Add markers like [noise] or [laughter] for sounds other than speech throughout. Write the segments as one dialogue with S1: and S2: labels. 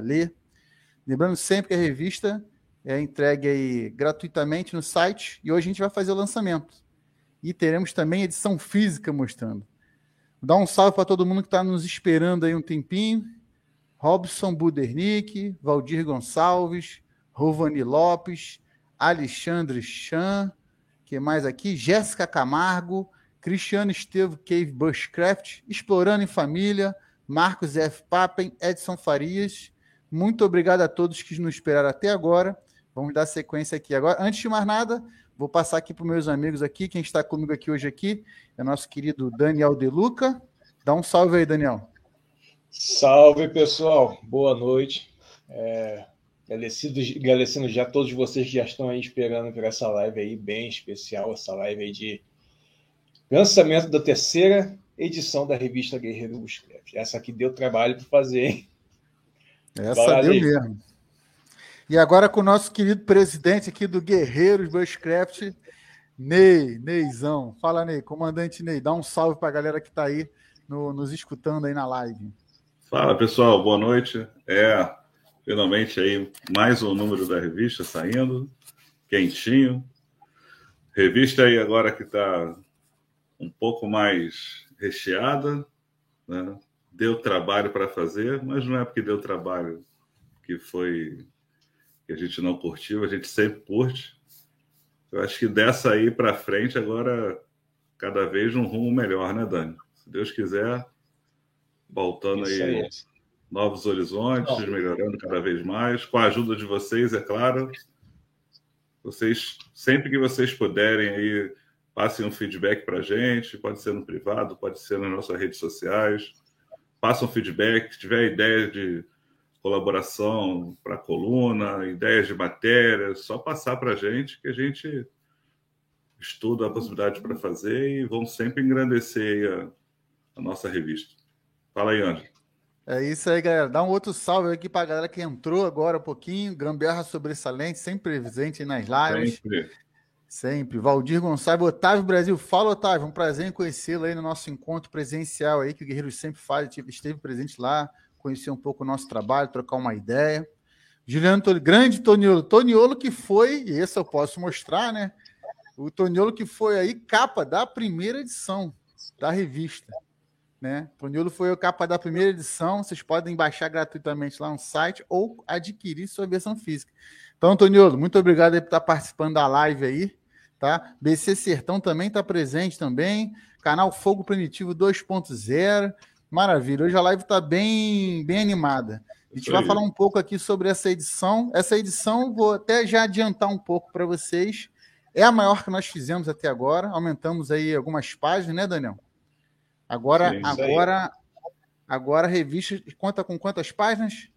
S1: ler. Lembrando sempre que a revista é entregue aí gratuitamente no site e hoje a gente vai fazer o lançamento. E teremos também edição física mostrando. Dá um salve para todo mundo que está nos esperando aí um tempinho. Robson Budernick, Valdir Gonçalves, Rovani Lopes, Alexandre Chan, que mais aqui? Jéssica Camargo, Cristiano Estevo Cave Bushcraft, Explorando em Família, Marcos F. Papen, Edson Farias. Muito obrigado a todos que nos esperaram até agora. Vamos dar sequência aqui agora. Antes de mais nada, vou passar aqui para os meus amigos aqui. Quem está comigo aqui hoje aqui é nosso querido Daniel Deluca. Dá um salve aí, Daniel.
S2: Salve, pessoal. Boa noite. É, agradecido, agradecendo já a todos vocês que já estão aí esperando por essa live aí, bem especial, essa live aí de lançamento da terceira edição da revista Guerreiro Bushcraft. Essa aqui deu trabalho para fazer, hein?
S1: Essa deu mesmo. E agora com o nosso querido presidente aqui do Guerreiros Bushcraft, Ney, Neizão. Fala, Ney, comandante Ney, dá um salve para a galera que está aí no, nos escutando aí na live.
S3: Fala, pessoal, boa noite. É, finalmente aí mais um número da revista saindo, quentinho. Revista aí agora que está um pouco mais recheada, né? Deu trabalho para fazer, mas não é porque deu trabalho que foi que a gente não curtiu, a gente sempre curte. Eu acho que dessa aí para frente, agora, cada vez um rumo melhor, né, Dani? Se Deus quiser, voltando aí, aí, novos horizontes, não. melhorando cada vez mais, com a ajuda de vocês, é claro. Vocês, sempre que vocês puderem aí, passem um feedback para a gente, pode ser no privado, pode ser nas nossas redes sociais. Passam feedback, se tiver ideia de colaboração para a coluna, ideias de matéria, só passar para a gente que a gente estuda a possibilidade para fazer e vão sempre engrandecer a, a, nossa revista. Fala aí, André.
S1: É isso aí, galera. Dá um outro salve aqui para a galera que entrou agora um pouquinho. Gamberra sobressalente, sempre presente nas lives. Sempre. Sempre. Valdir Gonçalves, Otávio Brasil. Fala, Otávio. Um prazer em conhecê-lo aí no nosso encontro presencial aí, que o Guerreiro sempre faz. Esteve presente lá, conhecer um pouco o nosso trabalho, trocar uma ideia. Juliano grande Toniolo. Toniolo que foi, e esse eu posso mostrar, né? O Toniolo que foi aí capa da primeira edição da revista. Né? Toniolo foi a capa da primeira edição. Vocês podem baixar gratuitamente lá no site ou adquirir sua versão física. Então, Toniolo, muito obrigado por estar participando da live aí. Tá? BC Sertão também está presente também. Canal Fogo Primitivo 2.0. Maravilha. Hoje a live está bem, bem animada. A gente vai falar um pouco aqui sobre essa edição. Essa edição, vou até já adiantar um pouco para vocês. É a maior que nós fizemos até agora. Aumentamos aí algumas páginas, né, Daniel? Agora, Sim, agora, agora a revista conta com quantas páginas?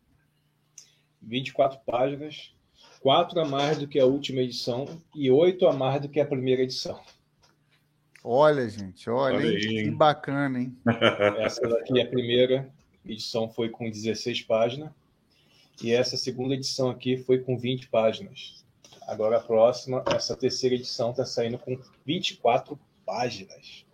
S2: 24 páginas, quatro a mais do que a última edição e oito a mais do que a primeira edição.
S1: Olha, gente, olha, olha que bacana, hein? [laughs]
S2: Essa daqui, a primeira edição foi com 16 páginas e essa segunda edição aqui foi com 20 páginas. Agora a próxima, essa terceira edição está saindo com 24 páginas.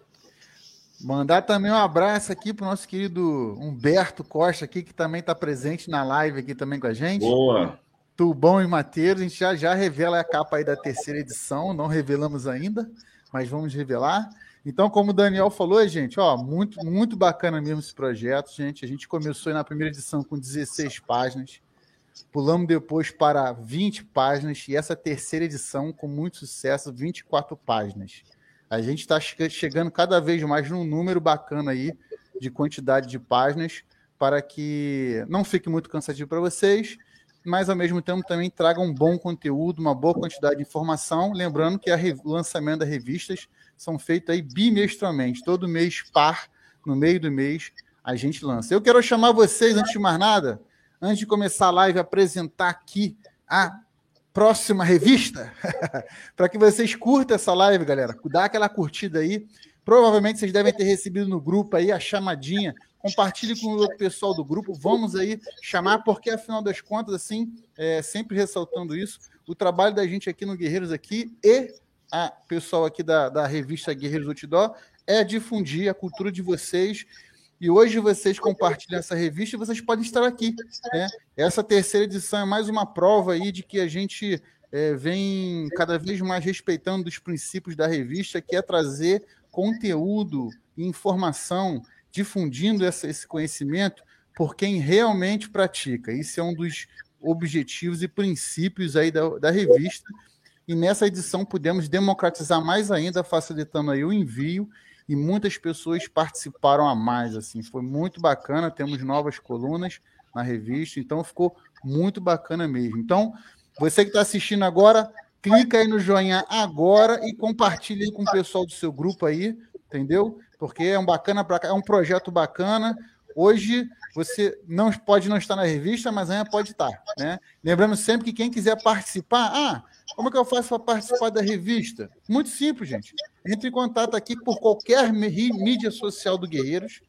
S1: Mandar também um abraço aqui para o nosso querido Humberto Costa aqui, que também está presente na live aqui também com a gente.
S3: Boa!
S1: Tubão e Mateus, a gente já, já revela a capa aí da terceira edição, não revelamos ainda mas vamos revelar. Então, como o Daniel falou, gente, ó, muito, muito bacana mesmo esse projeto, gente. A gente começou na primeira edição com 16 páginas, pulamos depois para 20 páginas, e essa terceira edição, com muito sucesso, 24 páginas. A gente está chegando cada vez mais num número bacana aí de quantidade de páginas, para que não fique muito cansativo para vocês mas ao mesmo tempo também traga um bom conteúdo, uma boa quantidade de informação. Lembrando que o lançamento das revistas são feitos aí bimestralmente, todo mês par, no meio do mês, a gente lança. Eu quero chamar vocês, antes de mais nada, antes de começar a live, apresentar aqui a próxima revista, [laughs] para que vocês curtam essa live, galera. Dá aquela curtida aí. Provavelmente vocês devem ter recebido no grupo aí a chamadinha compartilhe com o pessoal do grupo, vamos aí chamar, porque afinal das contas, assim, é, sempre ressaltando isso, o trabalho da gente aqui no Guerreiros aqui e a pessoal aqui da, da revista Guerreiros Outdoor é difundir a cultura de vocês E hoje vocês compartilham essa revista e vocês podem estar aqui. Né? Essa terceira edição é mais uma prova aí de que a gente é, vem cada vez mais respeitando os princípios da revista, que é trazer conteúdo e informação, difundindo essa, esse conhecimento por quem realmente pratica. Isso é um dos objetivos e princípios aí da, da revista. E nessa edição pudemos democratizar mais ainda, facilitando aí o envio e muitas pessoas participaram a mais. Assim, foi muito bacana. Temos novas colunas na revista, então ficou muito bacana mesmo. Então, você que está assistindo agora, clica aí no joinha agora e compartilhe com o pessoal do seu grupo aí, entendeu? Porque é um bacana é um projeto bacana. Hoje você não pode não estar na revista, mas amanhã pode estar, né? Lembrando sempre que quem quiser participar, ah, como é que eu faço para participar da revista? Muito simples, gente. Entre em contato aqui por qualquer mídia social do Guerreiros,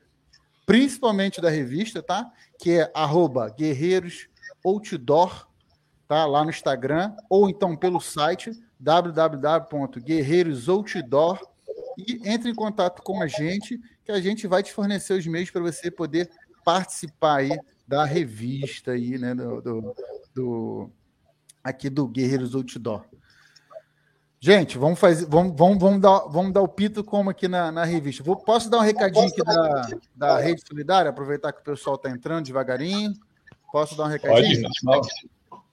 S1: principalmente da revista, tá? Que é arroba Guerreiros Outdoor, tá? Lá no Instagram, ou então pelo site www.guerreirosoutdoor e entre em contato com a gente, que a gente vai te fornecer os meios para você poder participar aí da revista aí, né? do, do, do aqui do Guerreiros Outdoor. Gente, vamos fazer, vamos, vamos, vamos, dar, vamos dar o pito como aqui na, na revista. Vou, posso dar um recadinho aqui da, da Rede Solidária? Aproveitar que o pessoal está entrando devagarinho. Posso dar um recadinho? Pode,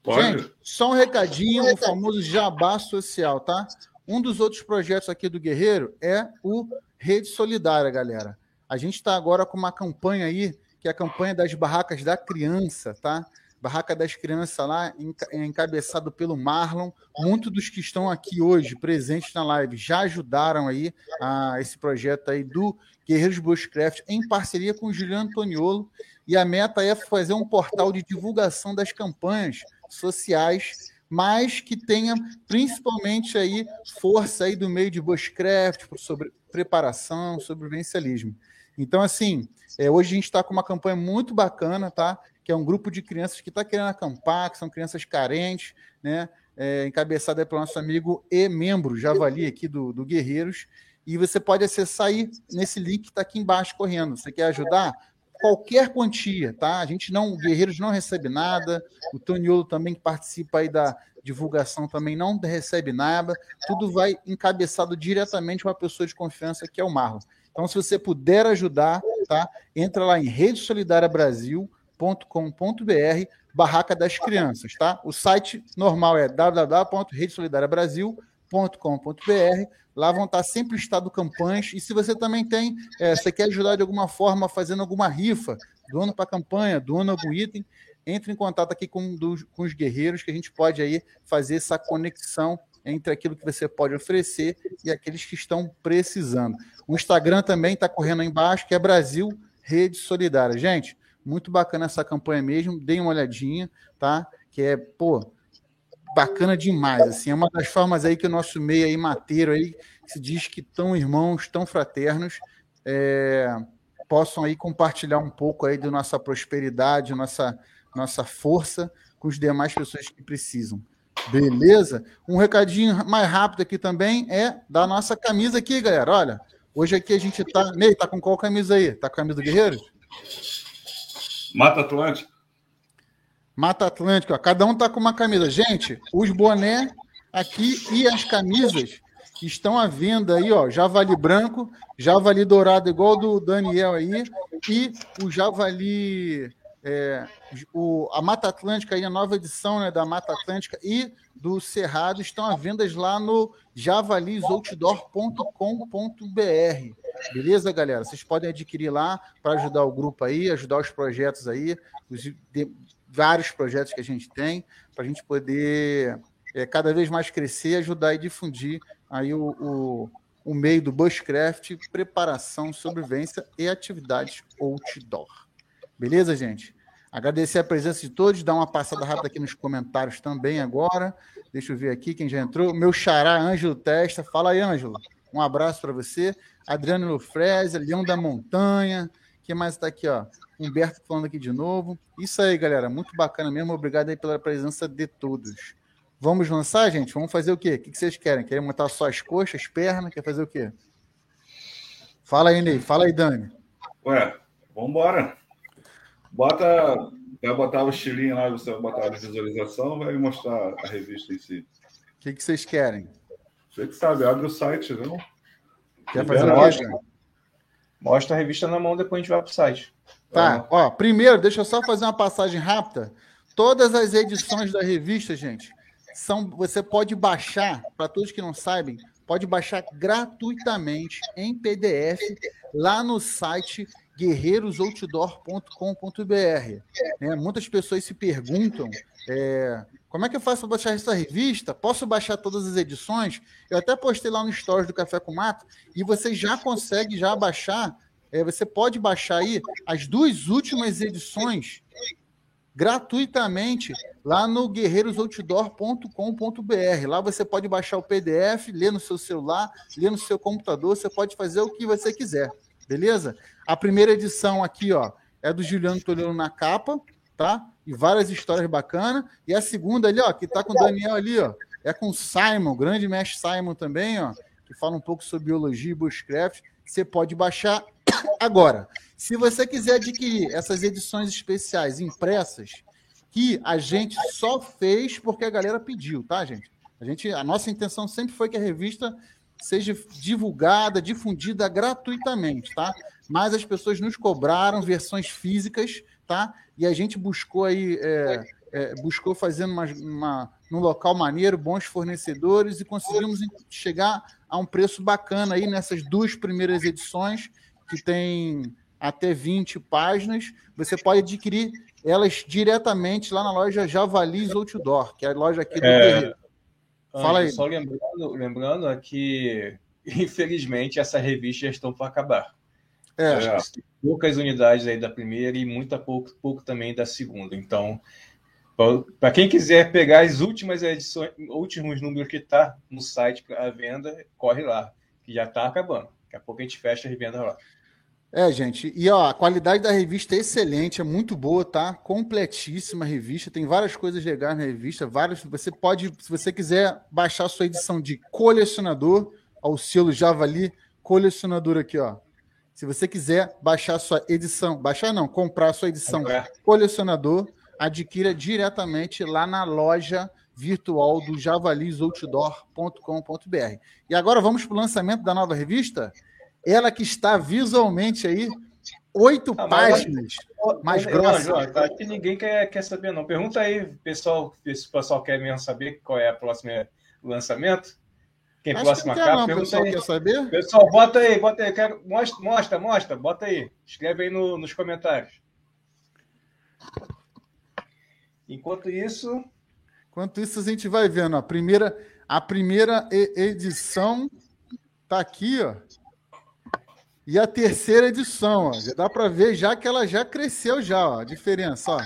S1: Pode. Gente, só um recadinho, o famoso jabá social, tá? Um dos outros projetos aqui do Guerreiro é o Rede Solidária, galera. A gente está agora com uma campanha aí, que é a campanha das barracas da criança, tá? Barraca das Crianças lá, encabeçado pelo Marlon. Muitos dos que estão aqui hoje, presentes na live, já ajudaram aí a esse projeto aí do Guerreiros Bushcraft, em parceria com o Juliano Antoniolo. E a meta é fazer um portal de divulgação das campanhas sociais, mas que tenha principalmente aí força aí do meio de Bushcraft, sobre preparação, sobrevivencialismo. Então, assim, é, hoje a gente está com uma campanha muito bacana, tá? que é um grupo de crianças que está querendo acampar, que são crianças carentes, né? É, encabeçada pelo nosso amigo e membro Javali aqui do, do Guerreiros. E você pode acessar aí nesse link que está aqui embaixo correndo. Você quer ajudar? Qualquer quantia, tá? A gente não, Guerreiros não recebe nada. O Toniolo também que participa aí da divulgação também não recebe nada. Tudo vai encabeçado diretamente uma pessoa de confiança que é o Marlon. Então, se você puder ajudar, tá? Entra lá em Rede Solidária Brasil www.redesolidariabrasil.com.br Barraca das Crianças, tá? O site normal é www.redesolidariabrasil.com.br Lá vão estar sempre listado campanhas. E se você também tem, é, você quer ajudar de alguma forma fazendo alguma rifa, doando para a campanha, doando algum item, entre em contato aqui com, com os guerreiros, que a gente pode aí fazer essa conexão entre aquilo que você pode oferecer e aqueles que estão precisando. O Instagram também está correndo aí embaixo, que é Brasil Rede Solidária. Gente, muito bacana essa campanha mesmo. Deem uma olhadinha, tá? Que é, pô, bacana demais. Assim, é uma das formas aí que o nosso meio aí, mateiro aí, se diz que tão irmãos, tão fraternos, é, possam aí compartilhar um pouco aí da nossa prosperidade, nossa, nossa força com as demais pessoas que precisam. Beleza? Um recadinho mais rápido aqui também é da nossa camisa aqui, galera. Olha, hoje aqui a gente tá. Ney, tá com qual camisa aí? Tá com a camisa do Guerreiro?
S3: Mata Atlântica.
S1: Mata Atlântica. Cada um tá com uma camisa. Gente, os boné aqui e as camisas estão à venda aí, ó. Javali branco, javali dourado, igual do Daniel aí, e o javali. É, o, a Mata Atlântica aí, a nova edição né, da Mata Atlântica e do Cerrado estão à venda lá no javalisoutdoor.com.br. Beleza, galera? Vocês podem adquirir lá para ajudar o grupo aí, ajudar os projetos aí, os de, vários projetos que a gente tem, para a gente poder é, cada vez mais crescer, ajudar e difundir aí o, o, o meio do bushcraft, preparação, sobrevivência e atividades outdoor. Beleza, gente? Agradecer a presença de todos, dar uma passada rápida aqui nos comentários também agora. Deixa eu ver aqui quem já entrou. Meu xará, Ângelo Testa. Fala aí, Ângelo. Um abraço para você. Adriano Lufreza, Leão da Montanha. Quem mais está aqui, ó? Humberto falando aqui de novo. Isso aí, galera. Muito bacana mesmo. Obrigado aí pela presença de todos. Vamos lançar, gente? Vamos fazer o quê? O que vocês querem? Querem montar só as coxas, pernas? Quer fazer o quê? Fala aí, Ney. Fala aí, Dani.
S3: Ué, Vambora. Bota. Vai botar o estilinho lá, você vai botar a visualização, vai mostrar a revista em si.
S1: O que, que vocês querem?
S3: Você que sabe, abre o site, não?
S1: Quer fazer mostra?
S2: Mostra a revista na mão, depois a gente vai pro site.
S1: Tá, ó, primeiro, deixa eu só fazer uma passagem rápida. Todas as edições da revista, gente, são você pode baixar, para todos que não sabem, pode baixar gratuitamente em PDF lá no site guerreirosoutdoor.com.br. Né? Muitas pessoas se perguntam é, como é que eu faço para baixar essa revista? Posso baixar todas as edições? Eu até postei lá no Stories do Café com Mato e você já consegue já baixar. É, você pode baixar aí as duas últimas edições gratuitamente lá no guerreirosoutdoor.com.br. Lá você pode baixar o PDF, ler no seu celular, ler no seu computador, você pode fazer o que você quiser, beleza? A primeira edição aqui, ó, é do Juliano Toledo na capa, tá? E várias histórias bacanas. E a segunda ali, ó, que tá com o Daniel ali, ó, é com o Simon, grande mestre Simon também, ó, que fala um pouco sobre biologia e bushcraft. Você pode baixar agora. Se você quiser adquirir essas edições especiais impressas, que a gente só fez porque a galera pediu, tá, gente? A gente, a nossa intenção sempre foi que a revista seja divulgada, difundida gratuitamente, tá? Mas as pessoas nos cobraram versões físicas tá? E a gente buscou aí, é, é, buscou fazendo uma, uma, num local maneiro, bons fornecedores e conseguimos chegar a um preço bacana aí nessas duas primeiras edições, que tem até 20 páginas. Você pode adquirir elas diretamente lá na loja Javalis Outdoor, que é a loja aqui do é,
S2: Fala aí. Só lembrando, lembrando que, [laughs] infelizmente, essa revista já estão para acabar. É. Acho que poucas unidades aí da primeira e muito pouco, pouco também da segunda. Então, para quem quiser pegar as últimas edições, últimos números que tá no site para venda, corre lá, que já está acabando. Daqui a pouco a gente fecha a revenda lá.
S1: É, gente, e ó, a qualidade da revista é excelente, é muito boa, tá? Completíssima a revista, tem várias coisas legais na revista, várias. Você pode, se você quiser baixar a sua edição de colecionador, ao selo Javali colecionador aqui, ó. Se você quiser baixar sua edição, baixar não, comprar sua edição colecionador, adquira diretamente lá na loja virtual do javalisoutdoor.com.br. E agora vamos para o lançamento da nova revista. Ela que está visualmente aí, oito ah, páginas mas, mais grossas. Não, João,
S2: acho que ninguém quer, quer saber, não. Pergunta aí, pessoal, se o pessoal quer mesmo saber qual é o próximo lançamento. Quem Acho próxima que capa, pessoal aí. quer saber? Pessoal, bota aí, bota aí. Quero... Mostra, mostra, mostra, bota aí. Escreve aí no, nos comentários. Enquanto isso.
S1: Enquanto isso, a gente vai vendo. A primeira, a primeira edição tá aqui, ó. E a terceira edição, ó. Já dá para ver já que ela já cresceu já, ó. A diferença, ó.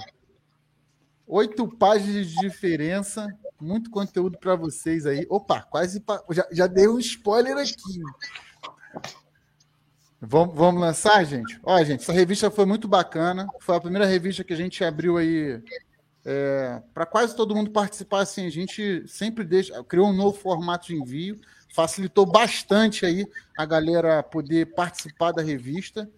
S1: Oito páginas de diferença muito conteúdo para vocês aí. Opa, quase. Pa... Já, já dei um spoiler aqui. Vamos, vamos lançar, gente? Olha, gente, essa revista foi muito bacana. Foi a primeira revista que a gente abriu aí é, para quase todo mundo participar. Assim, a gente sempre deixa, criou um novo formato de envio, facilitou bastante aí a galera poder participar da revista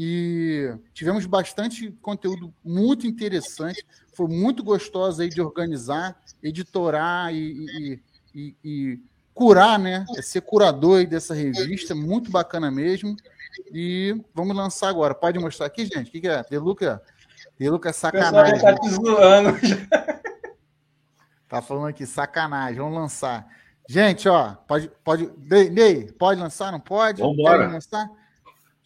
S1: e tivemos bastante conteúdo muito interessante. Foi muito gostoso aí de organizar, editorar e, e, e, e curar, né? É ser curador dessa revista, muito bacana mesmo. E vamos lançar agora. Pode mostrar aqui, gente? O que, que é? Deluca? Deluca é sacanagem. Tá te zoando. Tá falando aqui, sacanagem. Vamos lançar. Gente, ó, pode, pode, Ney, pode lançar? Não pode?
S3: Vamos embora. lançar?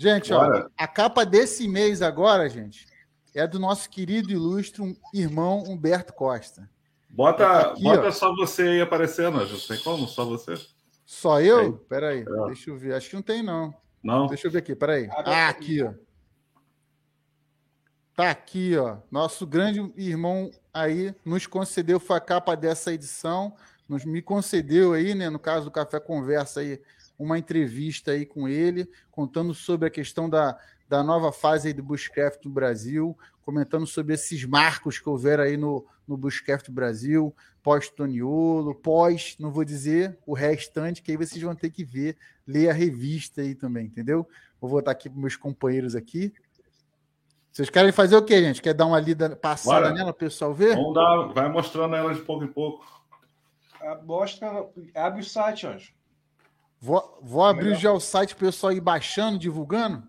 S1: Gente, ó, a capa desse mês agora, gente, é do nosso querido e ilustre irmão Humberto Costa.
S3: Bota, tá aqui, bota só você aí aparecendo, não tem como? Só você.
S1: Só eu? Peraí, é. deixa eu ver. Acho que não tem, não.
S3: Não?
S1: Deixa eu ver aqui, peraí. Ah, aqui, ó. Tá aqui, ó. Nosso grande irmão aí nos concedeu, foi a capa dessa edição, nos me concedeu aí, né, no caso do Café Conversa aí, uma entrevista aí com ele, contando sobre a questão da, da nova fase aí do Bushcraft no Brasil, comentando sobre esses marcos que houveram aí no, no Bushcraft Brasil, pós-Toniolo, pós, não vou dizer o restante, que aí vocês vão ter que ver, ler a revista aí também, entendeu? Vou voltar aqui para meus companheiros aqui. Vocês querem fazer o quê, gente? Quer dar uma lida passada Bora. nela, o pessoal ver?
S3: Vamos dar, vai mostrando ela de pouco em pouco.
S2: Mostra, abre o site, Anjo.
S1: Vou, vou abrir já o site para o pessoal ir baixando, divulgando.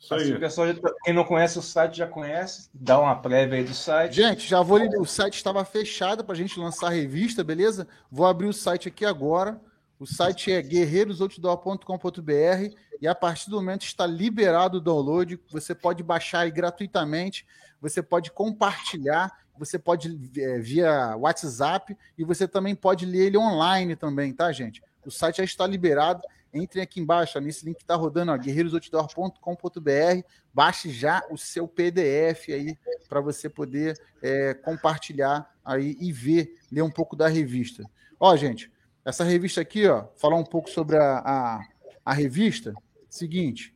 S2: Isso aí. Assim, pessoal, quem não conhece o site já conhece, dá uma prévia aí do site.
S1: Gente, já vou. O site estava fechado para a gente lançar a revista, beleza? Vou abrir o site aqui agora. O site é guerreirosoutdoor.com.br e a partir do momento está liberado o download. Você pode baixar aí gratuitamente, você pode compartilhar, você pode é, via WhatsApp e você também pode ler ele online também, tá, gente? O site já está liberado. Entrem aqui embaixo, ó, nesse link que está rodando, guerreirosoutdoor.com.br. Baixe já o seu PDF aí para você poder é, compartilhar aí e ver, ler um pouco da revista. Ó, gente, essa revista aqui, ó, falar um pouco sobre a, a, a revista. Seguinte,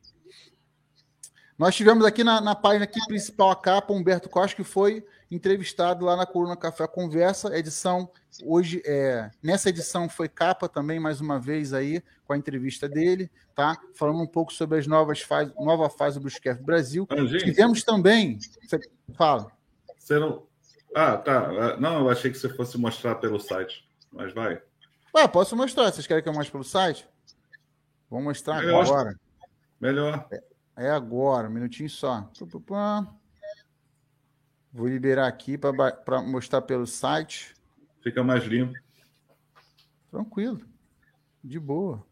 S1: nós tivemos aqui na, na página aqui principal a capa Humberto Costa, que foi entrevistado lá na Coluna Café Conversa, edição hoje, é, nessa edição foi capa também, mais uma vez aí, com a entrevista dele, tá? Falando um pouco sobre as novas fases, nova fase do Brusquef Brasil. Ah, Tivemos também, você fala.
S3: Você não... Ah, tá. Não, eu achei que você fosse mostrar pelo site, mas vai.
S1: Ué, posso mostrar. Vocês querem que eu mostre pelo site? Vou mostrar Melhor. agora.
S3: Melhor.
S1: É, é, agora, um minutinho só. Vou liberar aqui para mostrar pelo site.
S3: Fica mais limpo.
S1: Tranquilo. De boa.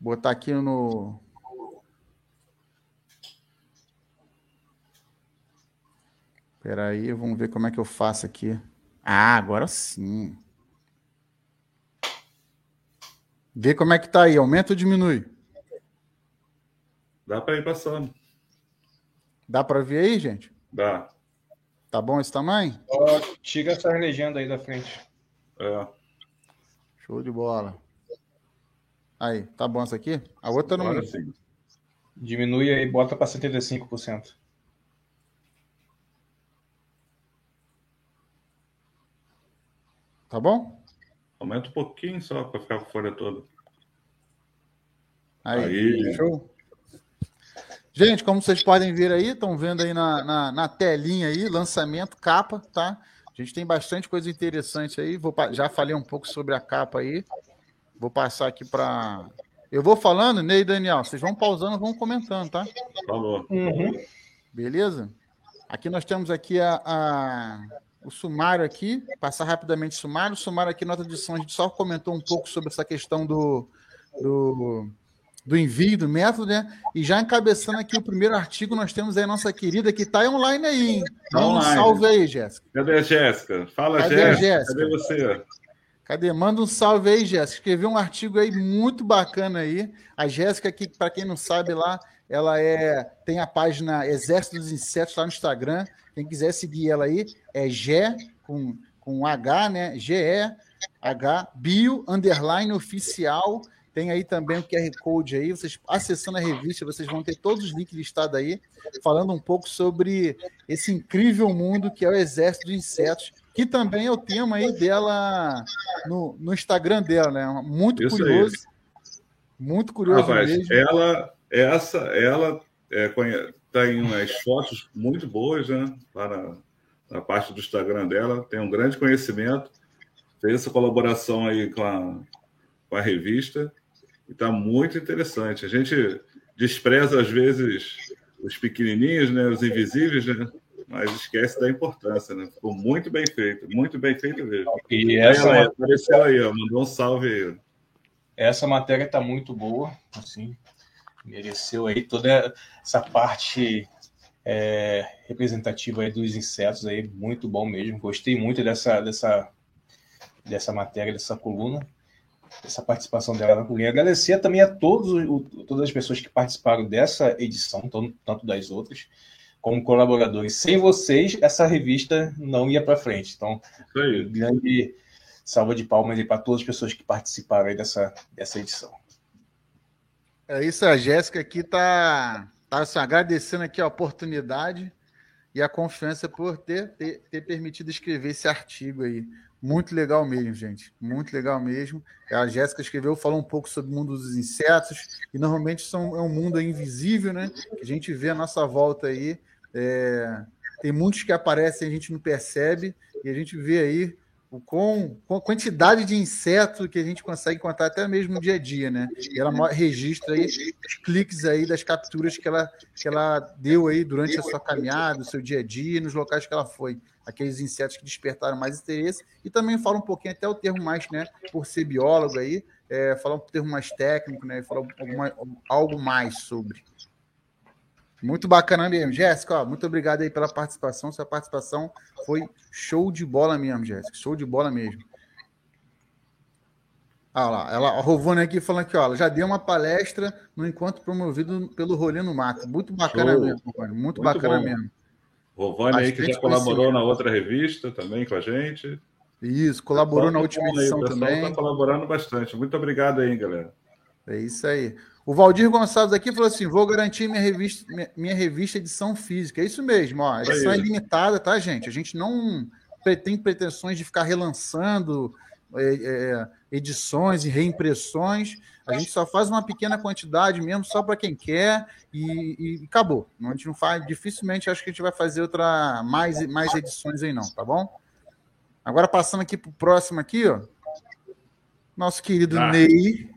S1: Botar aqui no, Espera aí, vamos ver como é que eu faço aqui. Ah, agora sim. Vê como é que tá aí. Aumenta ou diminui?
S3: Dá para ir passando.
S1: Dá para ver aí, gente?
S3: Dá.
S1: Tá bom esse tamanho?
S2: Ó, tira essa legenda aí da frente.
S3: É.
S1: Show de bola. Aí, tá bom essa aqui? A outra não.
S2: Agora sim. Diminui aí, bota para 75%.
S1: Tá bom?
S3: Aumenta um pouquinho só para ficar com a folha toda.
S1: Aí, aí. Show. Gente, como vocês podem ver aí, estão vendo aí na, na, na, telinha aí, lançamento, capa, tá? A gente tem bastante coisa interessante aí. Vou, já falei um pouco sobre a capa aí. Vou passar aqui para. Eu vou falando, Ney e Daniel. Vocês vão pausando, vão comentando, tá?
S3: Falou.
S1: Uhum. Beleza? Aqui nós temos aqui a, a, o sumário aqui, passar rapidamente o sumário. O sumário aqui, nota de edição, a gente só comentou um pouco sobre essa questão do, do, do envio, do método, né? E já encabeçando aqui o primeiro artigo, nós temos aí a nossa querida que está online aí, hein? Tá um salve aí, Jéssica.
S3: Cadê a Jéssica? Fala, Cadê Jéssica. Jéssica. Cadê você?
S1: Cadê? Manda um salve aí, Jéssica. Escreveu um artigo aí muito bacana aí. A Jéssica, que para quem não sabe lá, ela é tem a página Exército dos Insetos lá no Instagram. Quem quiser seguir ela aí, é G com, com H, né? G-E-H, bio, underline oficial. Tem aí também o QR Code aí. Vocês acessando a revista, vocês vão ter todos os links listados aí, falando um pouco sobre esse incrível mundo que é o Exército de Insetos, que também é o tema aí dela no, no Instagram dela, né? Muito Isso curioso. Aí. Muito curioso
S3: Rapaz, mesmo. Ela, essa, ela é, tem umas fotos muito boas, né? Lá na, na, parte do Instagram dela, tem um grande conhecimento, fez essa colaboração aí com a, com a revista e está muito interessante. A gente despreza às vezes os pequenininhos, né? Os invisíveis, né? Mas esquece da importância, né? Ficou muito bem feito, muito bem feito mesmo.
S2: E essa ela
S3: apareceu aí, ó, mandou um salve aí.
S2: Essa matéria está muito boa, assim, mereceu aí toda essa parte é, representativa aí dos insetos aí, muito bom mesmo. Gostei muito dessa, dessa, dessa matéria, dessa coluna, dessa participação dela na coluna. Agradecer também a todos, todas as pessoas que participaram dessa edição, tanto das outras, como colaboradores. Sem vocês, essa revista não ia para frente. Então, grande salva de palmas aí para todas as pessoas que participaram aí dessa, dessa edição.
S1: É isso, a Jéssica aqui está tá, assim, agradecendo aqui a oportunidade e a confiança por ter, ter, ter permitido escrever esse artigo aí. Muito legal mesmo, gente. Muito legal mesmo. A Jéssica escreveu, falou um pouco sobre o mundo dos insetos, e normalmente são, é um mundo invisível, né? Que a gente vê a nossa volta aí. É, tem muitos que aparecem, a gente não percebe, e a gente vê aí com, com a quantidade de insetos que a gente consegue contar até mesmo no dia a dia, né? E ela registra aí os cliques aí das capturas que ela, que ela deu aí durante a sua caminhada, o seu dia a dia, nos locais que ela foi. Aqueles insetos que despertaram mais interesse. E também fala um pouquinho até o termo mais, né? Por ser biólogo aí, é, falar um termo mais técnico, né? Falar alguma, algo mais sobre. Muito bacana mesmo. Jéssica, muito obrigado aí pela participação. Sua participação foi show de bola mesmo, Jéssica. Show de bola mesmo. Ah lá, ela, a Rovone aqui falando que ó, ela já deu uma palestra no encontro promovido pelo Rolê no Mato. Muito bacana show. mesmo, Rovone. Muito, muito bacana bom. mesmo.
S3: Rovone aí que já colaborou na outra revista também com a gente.
S1: Isso, colaborou na última edição aí, também.
S3: Está colaborando bastante. Muito obrigado aí, galera.
S1: É isso aí. O Valdir Gonçalves aqui falou assim: vou garantir minha revista, minha, minha revista edição física. É isso mesmo, ó. A edição é, é limitada, tá, gente? A gente não tem pretensões de ficar relançando é, é, edições e reimpressões. A gente só faz uma pequena quantidade mesmo, só para quem quer, e, e, acabou. A gente não faz, dificilmente acho que a gente vai fazer outra mais, mais edições aí, não, tá bom? Agora passando aqui para o próximo aqui, ó. Nosso querido ah. Ney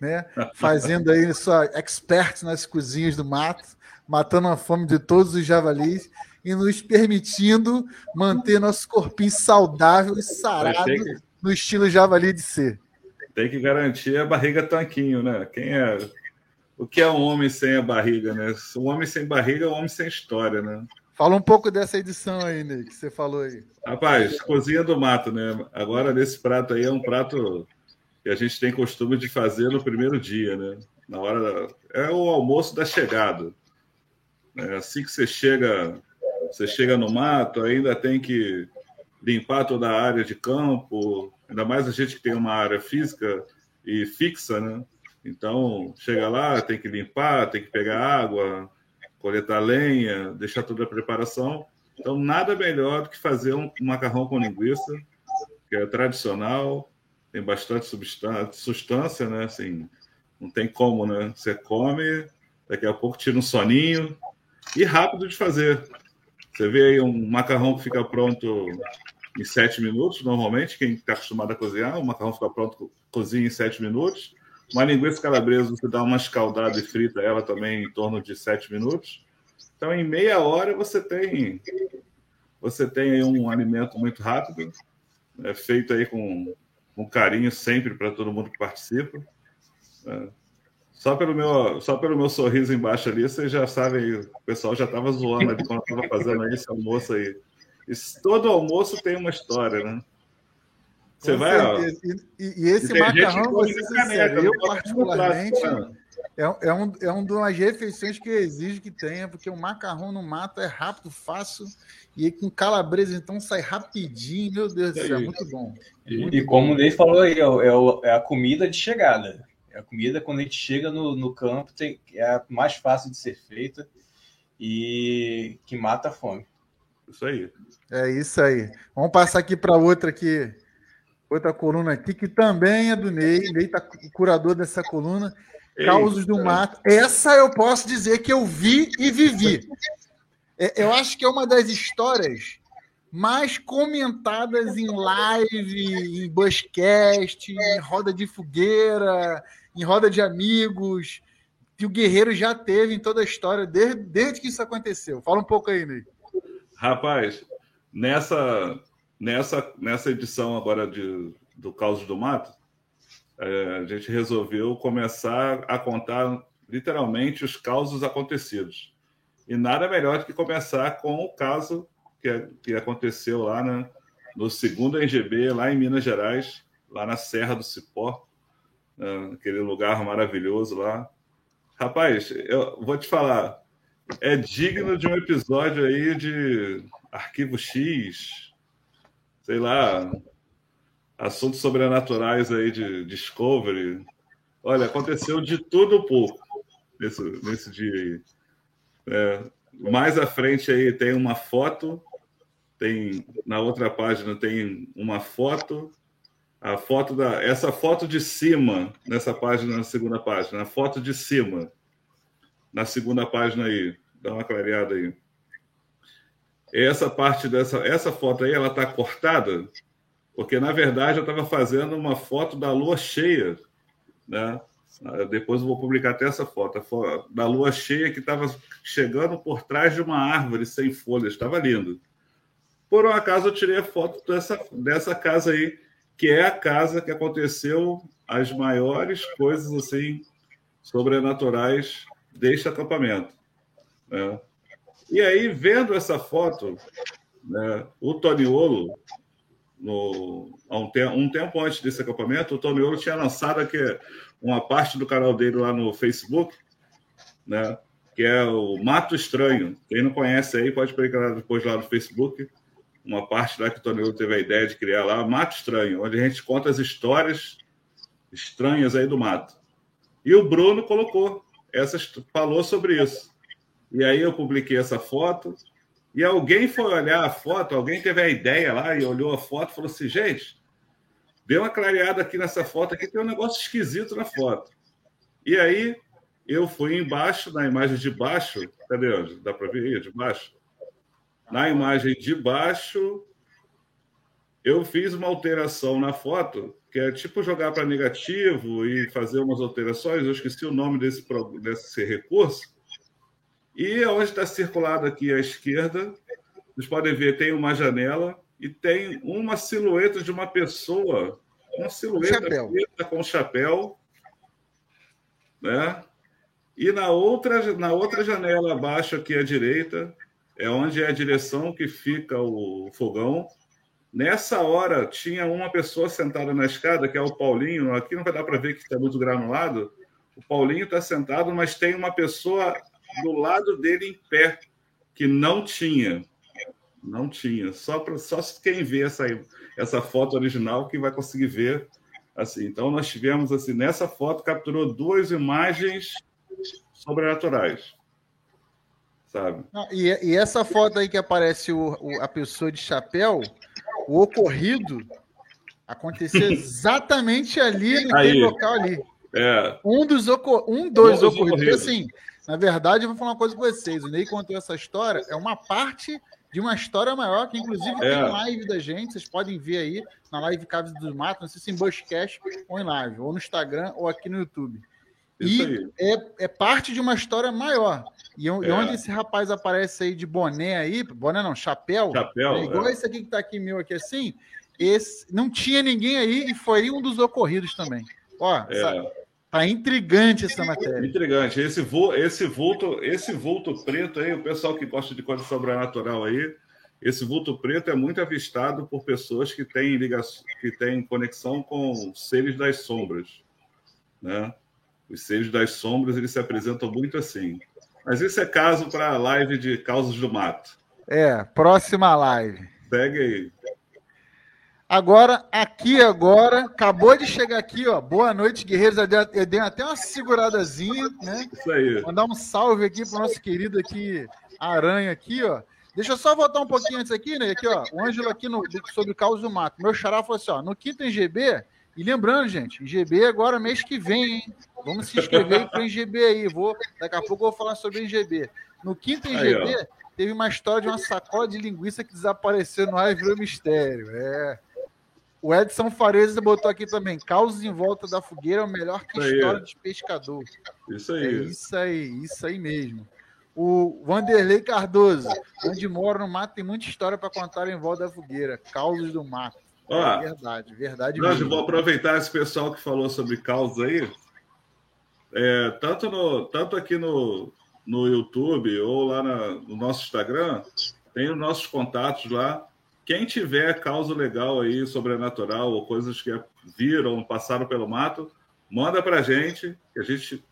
S1: né? Fazendo aí sua expert nas cozinhas do mato, matando a fome de todos os javalis e nos permitindo manter nosso corpinho saudável e sarado que... no estilo javali de ser.
S3: Tem que garantir a barriga tanquinho, né? Quem é o que é um homem sem a barriga, né? Um homem sem barriga é um homem sem história, né?
S1: Fala um pouco dessa edição aí, Ney, que você falou aí.
S3: Rapaz, cozinha do mato, né? Agora, nesse prato aí, é um prato que a gente tem costume de fazer no primeiro dia, né? Na hora da... é o almoço da chegada. É assim que você chega, você chega no mato, ainda tem que limpar toda a área de campo, ainda mais a gente que tem uma área física e fixa, né? Então, chega lá, tem que limpar, tem que pegar água, coletar lenha, deixar toda a preparação. Então, nada melhor do que fazer um macarrão com linguiça, que é tradicional, tem bastante substância, né? Assim, não tem como, né? Você come, daqui a pouco tira um soninho e rápido de fazer. Você vê aí um macarrão que fica pronto em sete minutos, normalmente, quem está acostumado a cozinhar, o macarrão fica pronto, cozinha em sete minutos. Uma linguiça calabresa, você dá uma escaldada e frita ela também em torno de sete minutos. Então, em meia hora, você tem você tem um alimento muito rápido, é feito aí com com carinho sempre para todo mundo que participa. É. Só pelo, meu, só pelo meu sorriso embaixo ali, vocês já sabem, o pessoal já estava zoando ali quando estava fazendo esse almoço aí. Todo almoço tem uma história, né?
S1: Você Com vai. Ó, e, e, esse macarrão, você sincero, eu particularmente. É, é, um, é uma das refeições que eu exijo que tenha, porque o macarrão no mato é rápido, fácil e com calabresa, então sai rapidinho, meu Deus do céu, muito bom.
S2: Muito e, como o Ney falou aí, é, é, é, a comida de chegada. É a comida quando a gente chega no, no campo, tem, é a mais fácil de ser feita e que mata a fome.
S3: Isso aí.
S1: É isso aí. Vamos passar aqui para outra aqui, outra coluna aqui, que também é do Ney. Ney está curador dessa coluna. Causos do Mato. Essa eu posso dizer que eu vi e vivi. É, eu acho que é uma das histórias mais comentadas em live, em buscast, em roda de fogueira, em roda de amigos, que o Guerreiro já teve em toda a história, desde, desde que isso aconteceu. Fala um pouco aí, Ney.
S3: Rapaz, nessa, nessa, nessa edição agora de, do Caos do Mato, é, a gente resolveu começar a contar literalmente os causos acontecidos. E nada melhor do que começar com o caso que, que aconteceu lá né, no segundo NGB, lá em Minas Gerais, lá na Serra do Cipó, né, aquele lugar maravilhoso lá. Rapaz, eu vou te falar, é digno de um episódio aí de Arquivo X, sei lá, assuntos sobrenaturais aí de Discovery. Olha, aconteceu de tudo pouco nesse, nesse dia aí. É, mais à frente aí tem uma foto, tem na outra página tem uma foto, a foto da essa foto de cima nessa página na segunda página, a foto de cima na segunda página aí, dá uma clareada aí. Essa parte dessa essa foto aí ela está cortada porque na verdade eu estava fazendo uma foto da lua cheia, né? Depois eu vou publicar até essa foto, foto da lua cheia que estava chegando por trás de uma árvore sem folhas, estava lindo. Por um acaso eu tirei a foto dessa, dessa casa aí, que é a casa que aconteceu as maiores coisas assim sobrenaturais deste acampamento. Né? E aí, vendo essa foto, né, o Toniolo, no, um, te, um tempo antes desse acampamento, o Toniolo tinha lançado aqui uma parte do canal dele lá no Facebook, né, que é o Mato Estranho. Quem não conhece aí pode pegar depois lá no Facebook uma parte lá que o Toniolo teve a ideia de criar lá, Mato Estranho, onde a gente conta as histórias estranhas aí do mato. E o Bruno colocou, essas, falou sobre isso. E aí eu publiquei essa foto, e alguém foi olhar a foto, alguém teve a ideia lá e olhou a foto e falou assim: gente, deu uma clareada aqui nessa foto, aqui tem um negócio esquisito na foto. E aí eu fui embaixo, na imagem de baixo, cadê? Dá para ver aí de baixo? Na imagem de baixo, eu fiz uma alteração na foto, que é tipo jogar para negativo e fazer umas alterações. Eu esqueci o nome desse, desse recurso. E onde está circulado aqui à esquerda, vocês podem ver, tem uma janela e tem uma silhueta de uma pessoa, uma silhueta chapéu. com chapéu, né? E na outra, na outra janela abaixo aqui à direita, é onde é a direção que fica o fogão. Nessa hora, tinha uma pessoa sentada na escada, que é o Paulinho. Aqui não vai dar para ver que está muito granulado. O Paulinho está sentado, mas tem uma pessoa do lado dele em pé, que não tinha. Não tinha. Só, pra, só quem vê essa, essa foto original que vai conseguir ver. assim. Então, nós tivemos, assim, nessa foto, capturou duas imagens sobrenaturais sabe?
S1: e, e, essa foto aí que aparece o, o, a pessoa de chapéu, o ocorrido aconteceu [laughs] exatamente ali naquele local ali.
S3: É.
S1: Um dos, um dos, um ocorridos. ocorridos. Assim, na verdade, eu vou falar uma coisa com vocês. O Ney contou essa história, é uma parte de uma história maior, que inclusive é. tem live da gente, vocês podem ver aí na live Caves do Mato, não sei se em Bushcast ou em live, ou no Instagram ou aqui no YouTube. Isso e é, é, parte de uma história maior. E, é. e, onde esse rapaz aparece aí de boné aí, boné não, chapéu,
S3: chapéu
S1: é igual é. esse aqui que tá aqui meu aqui assim, esse não tinha ninguém aí e foi um dos ocorridos também. Ó, é. Sabe, tá intrigante essa matéria.
S3: Intrigante. Esse, vo, esse vulto, esse vulto preto aí, o pessoal que gosta de coisa sobrenatural aí, esse vulto preto é muito avistado por pessoas que têm ligação, que têm conexão com seres das sombras, né? Os seres das sombras eles se apresentam muito assim. Mas isso é caso para a live de Causas do Mato.
S1: É, próxima live.
S3: Segue aí.
S1: Agora, aqui agora, acabou de chegar aqui, ó. Boa noite, guerreiros. Eu dei até uma seguradazinha, né?
S3: Isso aí.
S1: Mandar um salve aqui para o nosso querido aqui, Aranha aqui, ó. Deixa eu só voltar um pouquinho antes aqui, né? Aqui, ó. O Ângelo aqui no, sobre Caos do Mato. Meu xará falou assim, ó. No quinto em GB, e lembrando, gente, IGB agora mês que vem, hein? Vamos se inscrever para o IGB aí. Vou, daqui a pouco eu vou falar sobre o IGB. No quinto IGB, aí, teve uma história de uma sacola de linguiça que desapareceu no ar e virou mistério. É. O Edson Fareza botou aqui também. Causas em volta da fogueira é o melhor que isso história aí. de pescador.
S3: Isso aí.
S1: É isso aí, isso aí mesmo. O Vanderlei Cardoso, onde mora no mato, tem muita história para contar em volta da fogueira. Causas do mato.
S3: Ó, é verdade, verdade nós mesmo. vou aproveitar esse pessoal que falou sobre causa aí. É, tanto, no, tanto aqui no, no YouTube ou lá na, no nosso Instagram, tem os nossos contatos lá. Quem tiver causa legal aí, sobrenatural, ou coisas que viram, passaram pelo mato, manda para a gente, que a gente,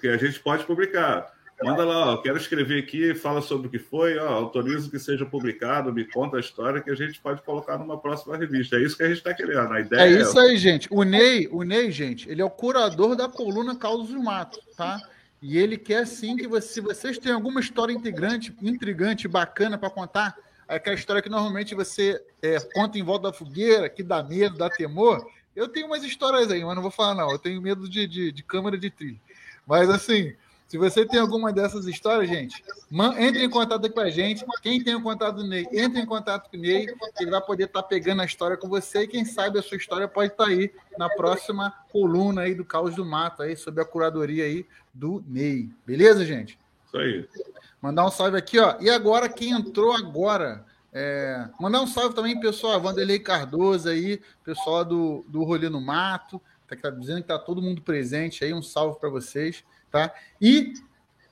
S3: que a gente pode publicar. Manda lá, ó, quero escrever aqui, fala sobre o que foi, ó, autorizo que seja publicado, me conta a história que a gente pode colocar numa próxima revista. É isso que a gente está querendo. A ideia
S1: é isso é... aí, gente. O Ney, o Ney, gente, ele é o curador da coluna Causos do Mato, tá? E ele quer sim que você, se vocês têm alguma história intrigante, intrigante, bacana para contar, aquela história que normalmente você é, conta em volta da fogueira, que dá medo, dá temor. Eu tenho umas histórias aí, mas não vou falar, não. Eu tenho medo de, de, de câmera de trilho. Mas assim, se você tem alguma dessas histórias, gente, entre em contato com a gente. Quem tem o contato do Ney, entre em contato com o Ney, ele vai poder estar tá pegando a história com você. E quem sabe a sua história pode estar tá aí na próxima coluna aí do Caos do Mato, aí, sob a curadoria aí do Ney. Beleza, gente?
S3: Isso aí.
S1: Mandar um salve aqui, ó. E agora, quem entrou agora? É... Mandar um salve também, pessoal, Vanderlei Cardoso aí, pessoal do, do Rolê no Mato, tá, tá dizendo que tá todo mundo presente aí. Um salve para vocês. Tá? E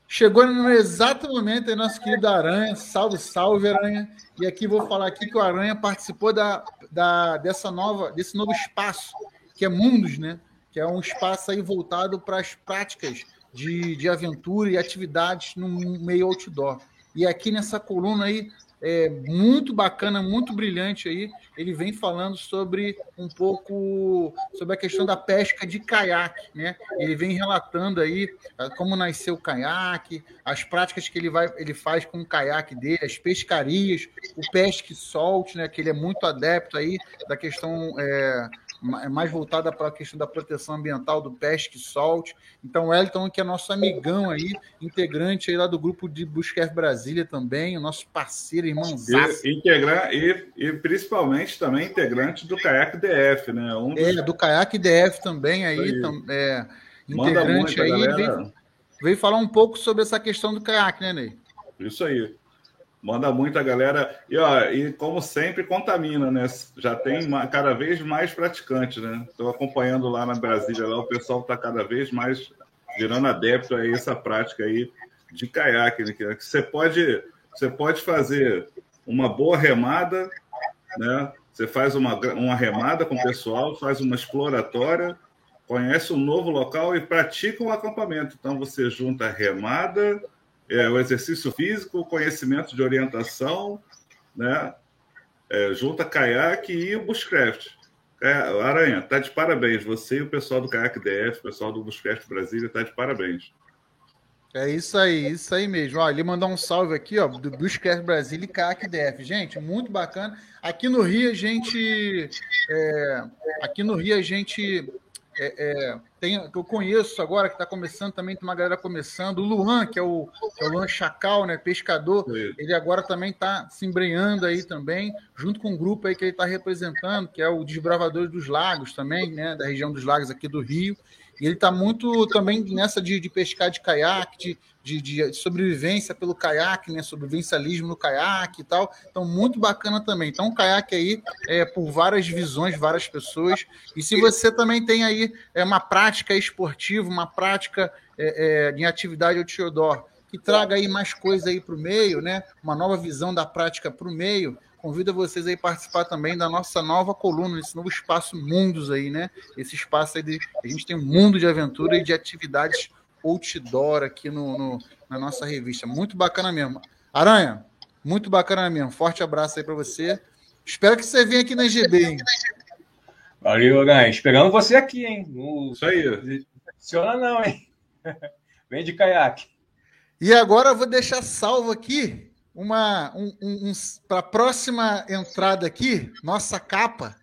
S1: chegou no exato momento aí nosso querido Aranha, salve, salve Aranha. E aqui vou falar aqui que o Aranha participou da, da, dessa nova, desse novo espaço, que é Mundos, né? Que é um espaço aí voltado para as práticas de, de aventura e atividades no meio outdoor. E aqui nessa coluna aí é, muito bacana, muito brilhante aí. Ele vem falando sobre um pouco sobre a questão da pesca de caiaque, né? Ele vem relatando aí ah, como nasceu o caiaque, as práticas que ele vai, ele faz com o caiaque dele, as pescarias, o pesque solte, né? Que ele é muito adepto aí da questão é, é mais voltada para a questão da proteção ambiental do pesque solte. Então, o Elton, que é nosso amigão aí, integrante aí lá do grupo de Busquer Brasília também, o nosso parceiro, irmãozaço.
S3: E, integrar, e, e principalmente também integrante do Caiaque DF, né?
S1: Um dos... É, do Caiaque DF também aí, aí. Tam, é, integrante aí, veio, veio falar um pouco sobre essa questão do caiaque, né, Ney?
S3: Isso aí. Manda muito a galera. E, ó, e como sempre, contamina, né? Já tem cada vez mais praticantes, né? Estou acompanhando lá na Brasília, lá o pessoal está cada vez mais virando adepto a essa prática aí de caiaque, né? Que você pode, você pode fazer uma boa remada, né? Você faz uma, uma remada com o pessoal, faz uma exploratória, conhece um novo local e pratica um acampamento. Então você junta remada, é, o exercício físico, o conhecimento de orientação, né? É, junta caiaque e o bushcraft. É, Aranha, tá de parabéns. Você e o pessoal do Caiaque DF, o pessoal do Bushcraft Brasília, tá de parabéns.
S1: É isso aí, isso aí mesmo. Ó, ele mandou um salve aqui, ó, do Bushcraft Brasília e Caiaque DF. Gente, muito bacana. Aqui no Rio a gente. É, aqui no Rio a gente é, é, tem, que eu conheço agora, que está começando também, tem uma galera começando. O Luan, que é o, que é o Luan Chacal, né, pescador, ele agora também está se embrenhando aí também, junto com um grupo aí que ele está representando, que é o Desbravadores dos Lagos também, né, da região dos lagos aqui do Rio. E ele está muito também nessa de, de pescar de caiaque, de, de, de, sobrevivência pelo caiaque, né? Sobrevivencialismo no caiaque e tal. Então, muito bacana também. Então, o caiaque aí é por várias visões, várias pessoas. E se você também tem aí é, uma prática esportiva, uma prática é, é, em atividade outdoor, que traga aí mais coisa aí para o meio, né? Uma nova visão da prática para o meio. Convido vocês aí a participar também da nossa nova coluna, esse novo espaço Mundos aí, né? Esse espaço aí de. A gente tem um mundo de aventura e de atividades outdoor aqui no, no, na nossa revista. Muito bacana mesmo. Aranha, muito bacana mesmo. Forte abraço aí para você. Espero que você venha aqui na GB, hein?
S2: Valeu, Aranha. Esperando você aqui, hein? No...
S3: Isso aí.
S2: Funciona não, hein? [laughs] Vem de caiaque.
S1: E agora eu vou deixar salvo aqui uma um, um, um para a próxima entrada aqui, nossa capa.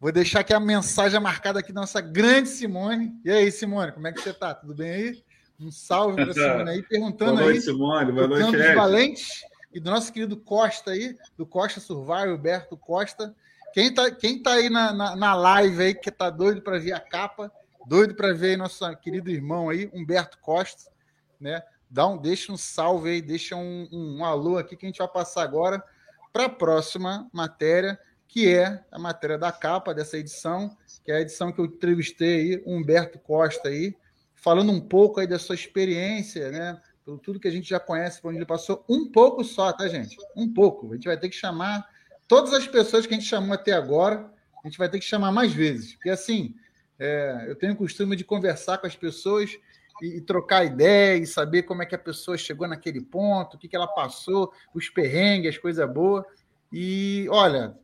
S1: Vou deixar aqui a mensagem marcada aqui da nossa grande Simone. E aí, Simone, como é que você está? Tudo bem aí? Um salve para a [laughs] Simone aí, perguntando
S3: boa noite,
S1: aí.
S3: Simone. Boa noite,
S1: Ed. Valentes e do nosso querido Costa aí, do Costa Survival, Alberto Costa. Quem tá, quem tá aí na, na, na live aí, que tá doido para ver a capa, doido para ver nosso querido irmão aí, Humberto Costa, né? Dá um, deixa um salve aí, deixa um, um, um alô aqui que a gente vai passar agora para a próxima matéria, que é a matéria da capa dessa edição, que é a edição que eu entrevistei aí, Humberto Costa aí, falando um pouco aí da sua experiência, né? Pelo tudo que a gente já conhece, por onde ele passou, um pouco só, tá, gente? Um pouco. A gente vai ter que chamar todas as pessoas que a gente chamou até agora, a gente vai ter que chamar mais vezes. Porque assim, é, eu tenho o costume de conversar com as pessoas e, e, trocar ideia e saber como é que a pessoa chegou naquele ponto, o que, que ela passou, os perrengues, as coisas boas. E olha,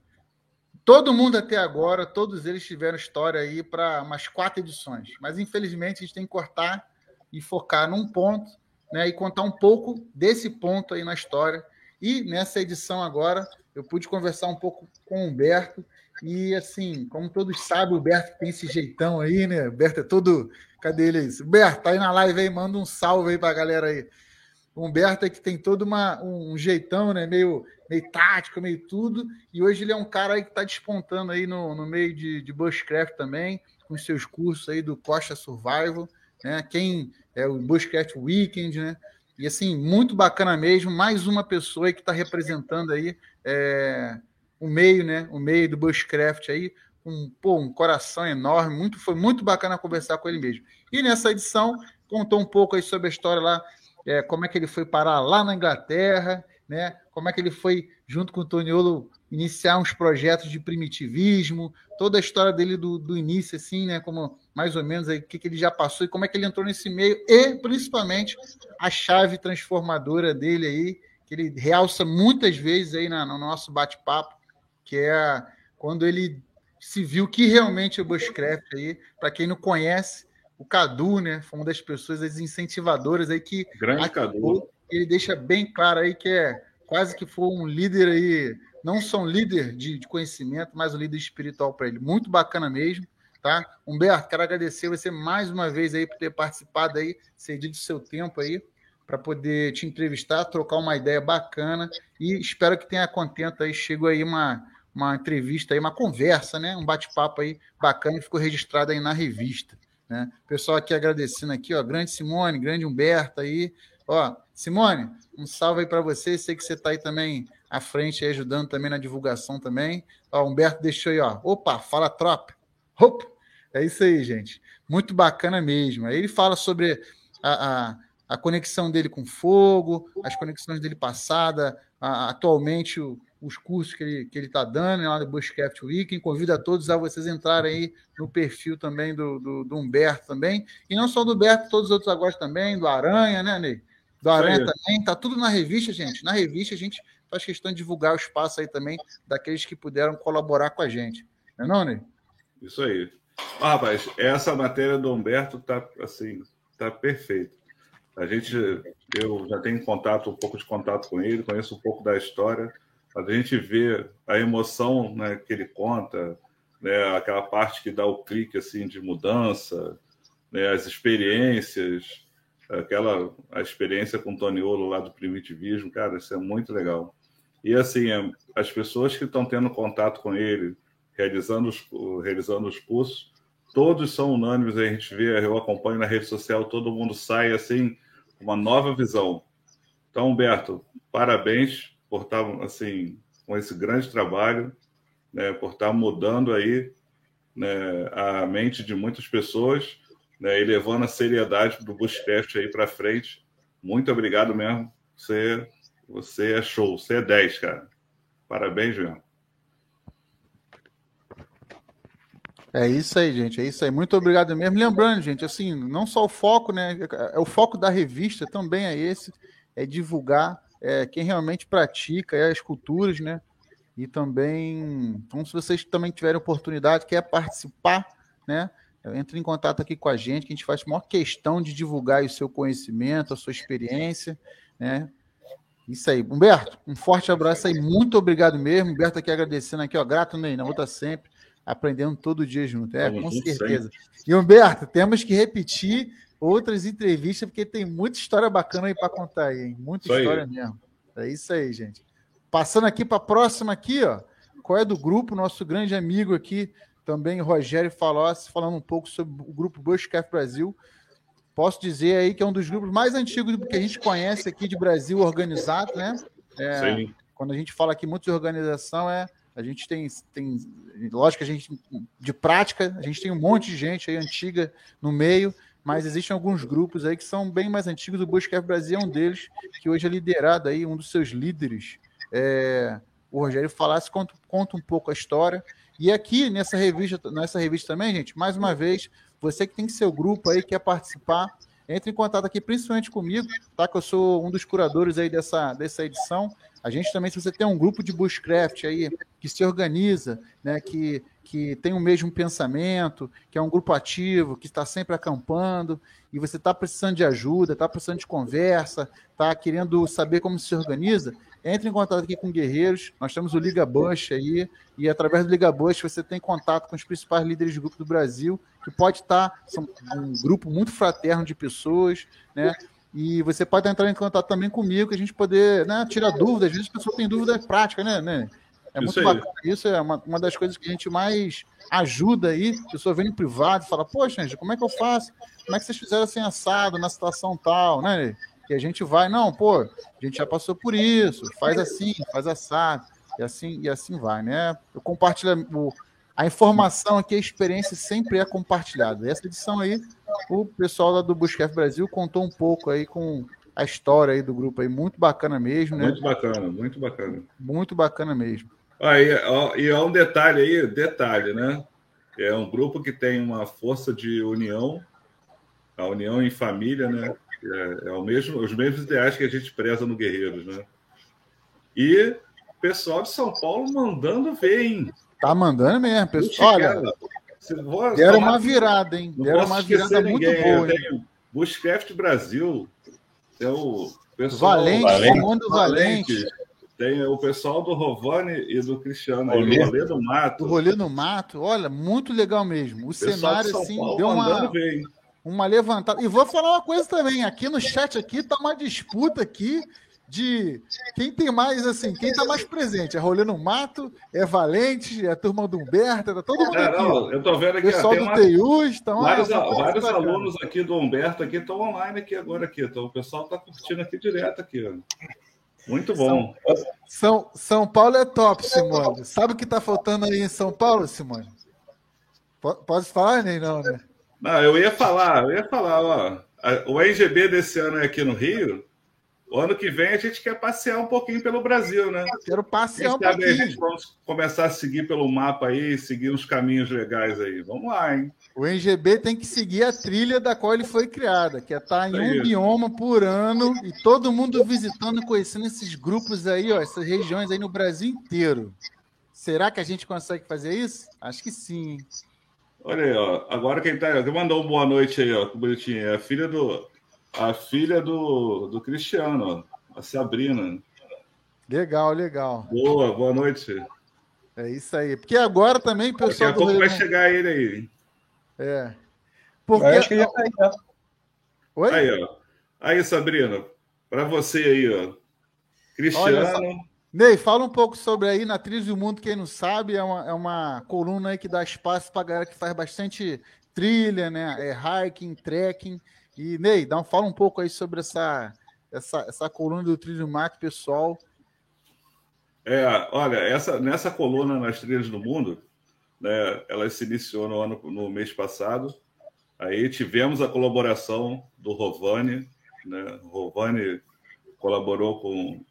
S1: Todo mundo até agora, todos eles tiveram história aí para umas quatro edições. Mas infelizmente a gente tem que cortar e focar num ponto, né? E contar um pouco desse ponto aí na história. E nessa edição agora, eu pude conversar um pouco com o Humberto. E assim, como todos sabem, o Humberto tem esse jeitão aí, né? O Humberto é todo. Cadê ele aí? Humberto, tá aí na live aí, manda um salve aí pra galera aí. O Humberto é que tem todo uma, um jeitão, né? Meio, meio tático, meio tudo. E hoje ele é um cara aí que está despontando aí no, no meio de, de Bushcraft também, com os seus cursos aí do Costa Survival, né? Quem é o Bushcraft Weekend, né? E assim, muito bacana mesmo. Mais uma pessoa que está representando aí é, o meio, né? O meio do Bushcraft aí, com pô, um coração enorme. Muito, foi muito bacana conversar com ele mesmo. E nessa edição, contou um pouco aí sobre a história lá, é, como é que ele foi parar lá na Inglaterra, né? Como é que ele foi, junto com o Toniolo, iniciar uns projetos de primitivismo, toda a história dele do, do início, assim, né? Como mais ou menos aí, o que, que ele já passou e como é que ele entrou nesse meio, e principalmente a chave transformadora dele aí, que ele realça muitas vezes aí na, no nosso bate-papo, que é quando ele se viu que realmente é o Bushcraft aí, para quem não conhece, o Cadu, né, foi uma das pessoas, as incentivadoras aí que
S3: Grande Cadu.
S1: ele deixa bem claro aí que é quase que foi um líder aí, não só um líder de, de conhecimento, mas um líder espiritual para ele. Muito bacana mesmo tá? Humberto, quero agradecer você mais uma vez aí por ter participado aí, cedido seu tempo aí para poder te entrevistar, trocar uma ideia bacana e espero que tenha contento aí, chego aí uma, uma entrevista aí, uma conversa, né? Um bate-papo aí bacana que ficou registrado aí na revista, né? Pessoal aqui agradecendo aqui, ó, grande Simone, grande Humberto aí, ó, Simone, um salve aí para você, sei que você está aí também à frente aí, ajudando também na divulgação também, ó, Humberto deixou aí, ó, opa, fala tropa, Opa! É isso aí, gente. Muito bacana mesmo. Aí ele fala sobre a, a, a conexão dele com fogo, as conexões dele passada, a, atualmente o, os cursos que ele que ele está dando né, lá do Bushcraft Weekend. Convido a todos a vocês entrarem aí no perfil também do, do, do, Humberto também. E não só do Humberto, todos os outros agora também, do Aranha, né, Ney? Do Aranha também. Tá tudo na revista, gente. Na revista a gente faz questão de divulgar o espaço aí também daqueles que puderam colaborar com a gente. Não é não, Ney?
S3: Isso aí. Ah, rapaz, essa matéria do Humberto tá assim, tá perfeita. A gente, eu já tenho contato, um pouco de contato com ele, conheço um pouco da história. A gente vê a emoção né, que ele conta, né, aquela parte que dá o clique assim de mudança, né, as experiências, aquela a experiência com o Toniolo lá do primitivismo, cara, isso é muito legal. E assim, é, as pessoas que estão tendo contato com ele, realizando os, realizando os cursos, todos são unânimes, a gente vê, eu acompanho na rede social, todo mundo sai assim, uma nova visão. Então, Humberto, parabéns por estar assim, com esse grande trabalho, né, por estar mudando aí né, a mente de muitas pessoas né, e levando a seriedade do Bushcraft aí para frente. Muito obrigado mesmo. Você, você é show, você é 10, cara. Parabéns mesmo.
S1: É isso aí, gente. É isso aí. Muito obrigado mesmo. Lembrando, gente, assim, não só o foco, né? É o foco da revista também é esse, é divulgar é, quem realmente pratica é as culturas, né? E também, então, se vocês também tiverem oportunidade, quer participar, né? Entre em contato aqui com a gente, que a gente faz a maior questão de divulgar o seu conhecimento, a sua experiência, né? Isso aí. Humberto, um forte abraço aí. Muito obrigado mesmo. Humberto aqui agradecendo aqui, ó. Grato, Ney, na outra sempre aprendendo todo dia junto. É, com certeza. E Humberto, temos que repetir outras entrevistas, porque tem muita história bacana aí para contar aí, hein? Muita isso história aí. mesmo. É isso aí, gente. Passando aqui para a próxima aqui, ó. Qual é do grupo? Nosso grande amigo aqui, também Rogério Falossi, falando um pouco sobre o grupo Bushcraft Brasil. Posso dizer aí que é um dos grupos mais antigos que a gente conhece aqui de Brasil organizado, né? É, Sim. Quando a gente fala aqui muito de organização, é a gente tem, tem, lógico, a gente de prática, a gente tem um monte de gente aí antiga no meio, mas existem alguns grupos aí que são bem mais antigos. O Bushcraft Brasil é um deles, que hoje é liderado aí, um dos seus líderes, é, o Rogério Falasse, conta, conta um pouco a história. E aqui nessa revista, nessa revista também, gente, mais uma vez, você que tem seu grupo aí, quer participar, entre em contato aqui, principalmente comigo, tá? Que eu sou um dos curadores aí dessa, dessa edição. A gente também, se você tem um grupo de Bushcraft aí, que se organiza, né, que, que tem o mesmo pensamento, que é um grupo ativo, que está sempre acampando, e você está precisando de ajuda, está precisando de conversa, está querendo saber como se organiza, entre em contato aqui com Guerreiros. Nós temos o Liga Bush aí, e através do Liga Bush você tem contato com os principais líderes de grupo do Brasil, que pode estar, tá, um grupo muito fraterno de pessoas, né? E você pode entrar em contato também comigo, que a gente poder né, tirar dúvidas. Às vezes a pessoa tem dúvida prática, né? né? É muito bacana. Isso é uma, uma das coisas que a gente mais ajuda aí. A pessoa vem no privado e fala: Poxa, gente, como é que eu faço? Como é que vocês fizeram assim assado na situação tal, né? E a gente vai, não, pô, a gente já passou por isso, faz assim, faz assado, e assim, e assim vai, né? Eu compartilho o, a informação aqui, a experiência sempre é compartilhada. Essa edição aí, o pessoal lá do Busquef Brasil contou um pouco aí com a história aí do grupo aí, muito bacana mesmo, né?
S3: Muito bacana, muito bacana.
S1: Muito bacana mesmo.
S3: Aí, ó, e é um detalhe aí, detalhe, né? É um grupo que tem uma força de união, a união em família, né? É, é o mesmo, os mesmos ideais que a gente preza no Guerreiros, né? E o pessoal de São Paulo mandando ver, hein?
S1: Tá mandando mesmo, pessoal. Olha, vou, deram uma virada, hein? Deram uma virada muito boa.
S3: Bushcraft Brasil, é o
S1: pessoal Valente, Valente. Comando Valente. Valente
S3: tem o pessoal do Rovani e do Cristiano aí, o Rolê do Mato.
S1: O Rolê do Mato, olha, muito legal mesmo. O, o cenário, assim, Paulo deu uma, uma levantada. E vou falar uma coisa também, aqui no chat aqui tá uma disputa aqui de quem tem mais, assim, quem tá mais presente. É Rolê no Mato, é Valente, é a turma do Humberto, tá todo mundo é, aqui. Não,
S3: eu tô vendo aqui.
S1: Pessoal do. TEUS,
S3: estão Vários, vários alunos aqui do Humberto aqui estão online aqui agora aqui. Então, o pessoal tá curtindo aqui direto aqui, ó. Muito bom.
S1: São, São Paulo é top, Simone. Sabe o que está faltando aí em São Paulo, Simone? Pode falar, nem não, né?
S3: Não, eu ia falar, eu ia falar, ó. O NGB desse ano é aqui no Rio, o ano que vem a gente quer passear um pouquinho pelo Brasil, né?
S1: Quero passear um pouquinho. A
S3: gente vamos começar a seguir pelo mapa aí, seguir uns caminhos legais aí. Vamos lá, hein?
S1: O NGB tem que seguir a trilha da qual ele foi criada, que é estar tá em um bioma por ano e todo mundo visitando, conhecendo esses grupos aí, ó, essas regiões aí no Brasil inteiro. Será que a gente consegue fazer isso? Acho que sim.
S3: Olha aí, ó. Agora quem tá. Quem mandou uma boa noite aí, ó. Que bonitinho. É a filha do a filha do, do Cristiano, a Sabrina.
S1: Legal, legal.
S3: Boa, boa noite.
S1: É isso aí. Porque agora também, pessoal.
S3: Daqui a pouco vai chegar ele aí.
S1: É. Porque. Eu acho que já tá aí,
S3: ó. Oi? Aí, ó. Aí, Sabrina, para você aí, ó. Cristiano.
S1: Ney, fala um pouco sobre aí na Trilha do Mundo, quem não sabe, é uma, é uma coluna aí que dá espaço para galera que faz bastante trilha, né? É hiking, trekking. E, Ney, dá um, fala um pouco aí sobre essa, essa, essa coluna do Trilho Mato, pessoal.
S3: É, olha, essa, nessa coluna nas trilhas do mundo, né, ela se iniciou no, ano, no mês passado. Aí tivemos a colaboração do Rovani, né? O Rovani colaborou com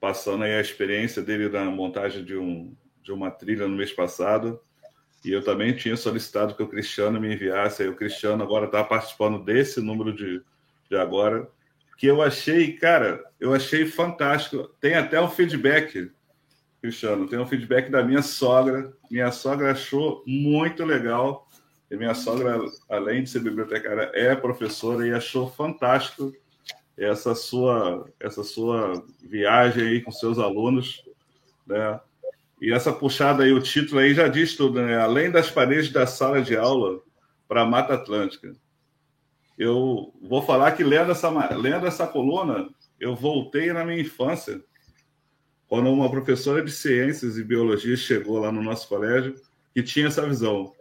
S3: passando aí a experiência dele na montagem de, um, de uma trilha no mês passado. E eu também tinha solicitado que o Cristiano me enviasse. Aí o Cristiano agora está participando desse número de, de agora. Que eu achei, cara, eu achei fantástico. Tem até um feedback, Cristiano, tem um feedback da minha sogra. Minha sogra achou muito legal. E minha sogra, além de ser bibliotecária, é professora e achou fantástico essa sua essa sua viagem aí com seus alunos, né? E essa puxada aí, o título aí já diz tudo, né? Além das paredes da sala de aula para a Mata Atlântica. Eu vou falar que lendo essa, lendo essa coluna, eu voltei na minha infância, quando uma professora de ciências e biologia chegou lá no nosso colégio, que tinha essa visão,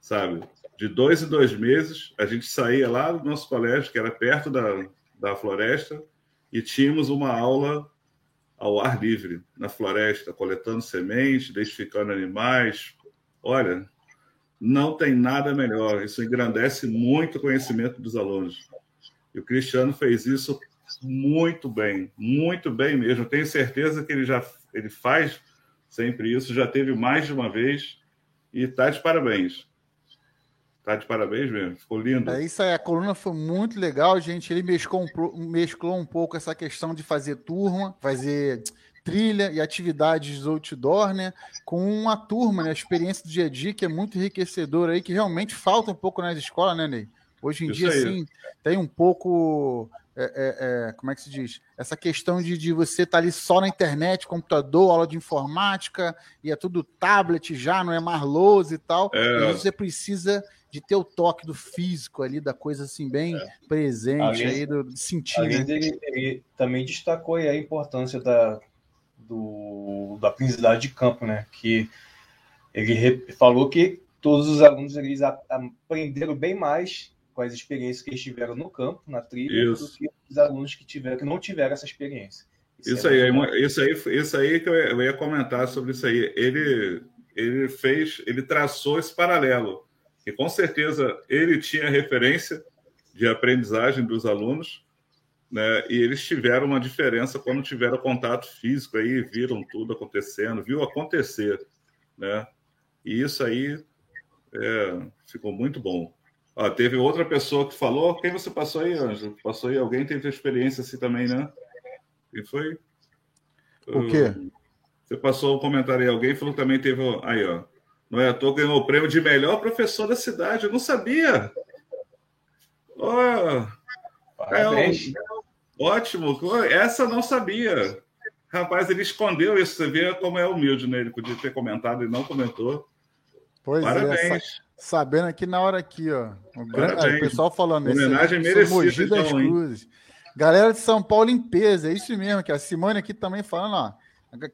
S3: sabe? De dois em dois meses, a gente saía lá do nosso colégio, que era perto da, da floresta, e tínhamos uma aula ao ar livre, na floresta, coletando sementes, identificando animais. Olha, não tem nada melhor. Isso engrandece muito o conhecimento dos alunos. E o Cristiano fez isso muito bem, muito bem mesmo. Tenho certeza que ele já ele faz sempre isso, já teve mais de uma vez e está de parabéns. Tá de parabéns mesmo, ficou lindo.
S1: É isso aí, a coluna foi muito legal, gente. Ele mesclou um, mesclou um pouco essa questão de fazer turma, fazer trilha e atividades outdoor, né? Com uma turma, né? A experiência do dia a dia que é muito enriquecedora aí, que realmente falta um pouco nas escolas, né, Ney? Hoje em Isso dia, aí. sim, tem um pouco. É, é, é, como é que se diz? Essa questão de, de você estar tá ali só na internet, computador, aula de informática, e é tudo tablet já, não é mais lousa e tal. É. E você precisa de ter o toque do físico ali, da coisa assim, bem é. presente além, aí, do, do sentir. Além
S2: né? dele, ele também destacou a importância da, do, da aprendizagem de campo, né? Que ele falou que todos os alunos eles aprenderam bem mais com as experiências que eles tiveram no campo, na trilha, isso. do que os alunos que tiveram que não tiveram essa experiência.
S3: Isso, isso é aí, isso aí, isso aí que eu ia comentar sobre isso aí. Ele, ele fez, ele traçou esse paralelo, e com certeza ele tinha referência de aprendizagem dos alunos, né? E eles tiveram uma diferença quando tiveram contato físico aí, viram tudo acontecendo, viu acontecer, né? E isso aí é, ficou muito bom. Ó, teve outra pessoa que falou. Quem você passou aí, Anjo? Passou aí? Alguém teve experiência assim também, né? E foi.
S1: O quê?
S3: Você passou um comentário aí. Alguém falou que também teve. Aí, ó. Não é à toa ganhou o prêmio de melhor professor da cidade. Eu não sabia. Ó. É um... Ótimo. Essa eu não sabia. Rapaz, ele escondeu isso. Você vê como é humilde, né? Ele podia ter comentado e não comentou.
S1: Pois é, Parabéns. é. Sabendo aqui na hora aqui, ó. O, grande, o pessoal falando
S3: isso. Homenagem merecida. Das então,
S1: Cruzes. Galera de São Paulo Limpeza, é isso mesmo, que a Simone aqui também falando, ó.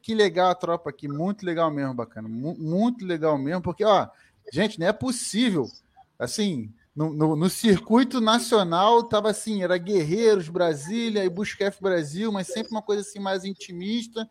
S1: Que legal a tropa aqui, muito legal mesmo, bacana. Muito legal mesmo, porque, ó, gente, não é possível. Assim, no, no, no circuito nacional tava assim, era Guerreiros, Brasília e Busquef Brasil, mas sempre uma coisa assim mais intimista.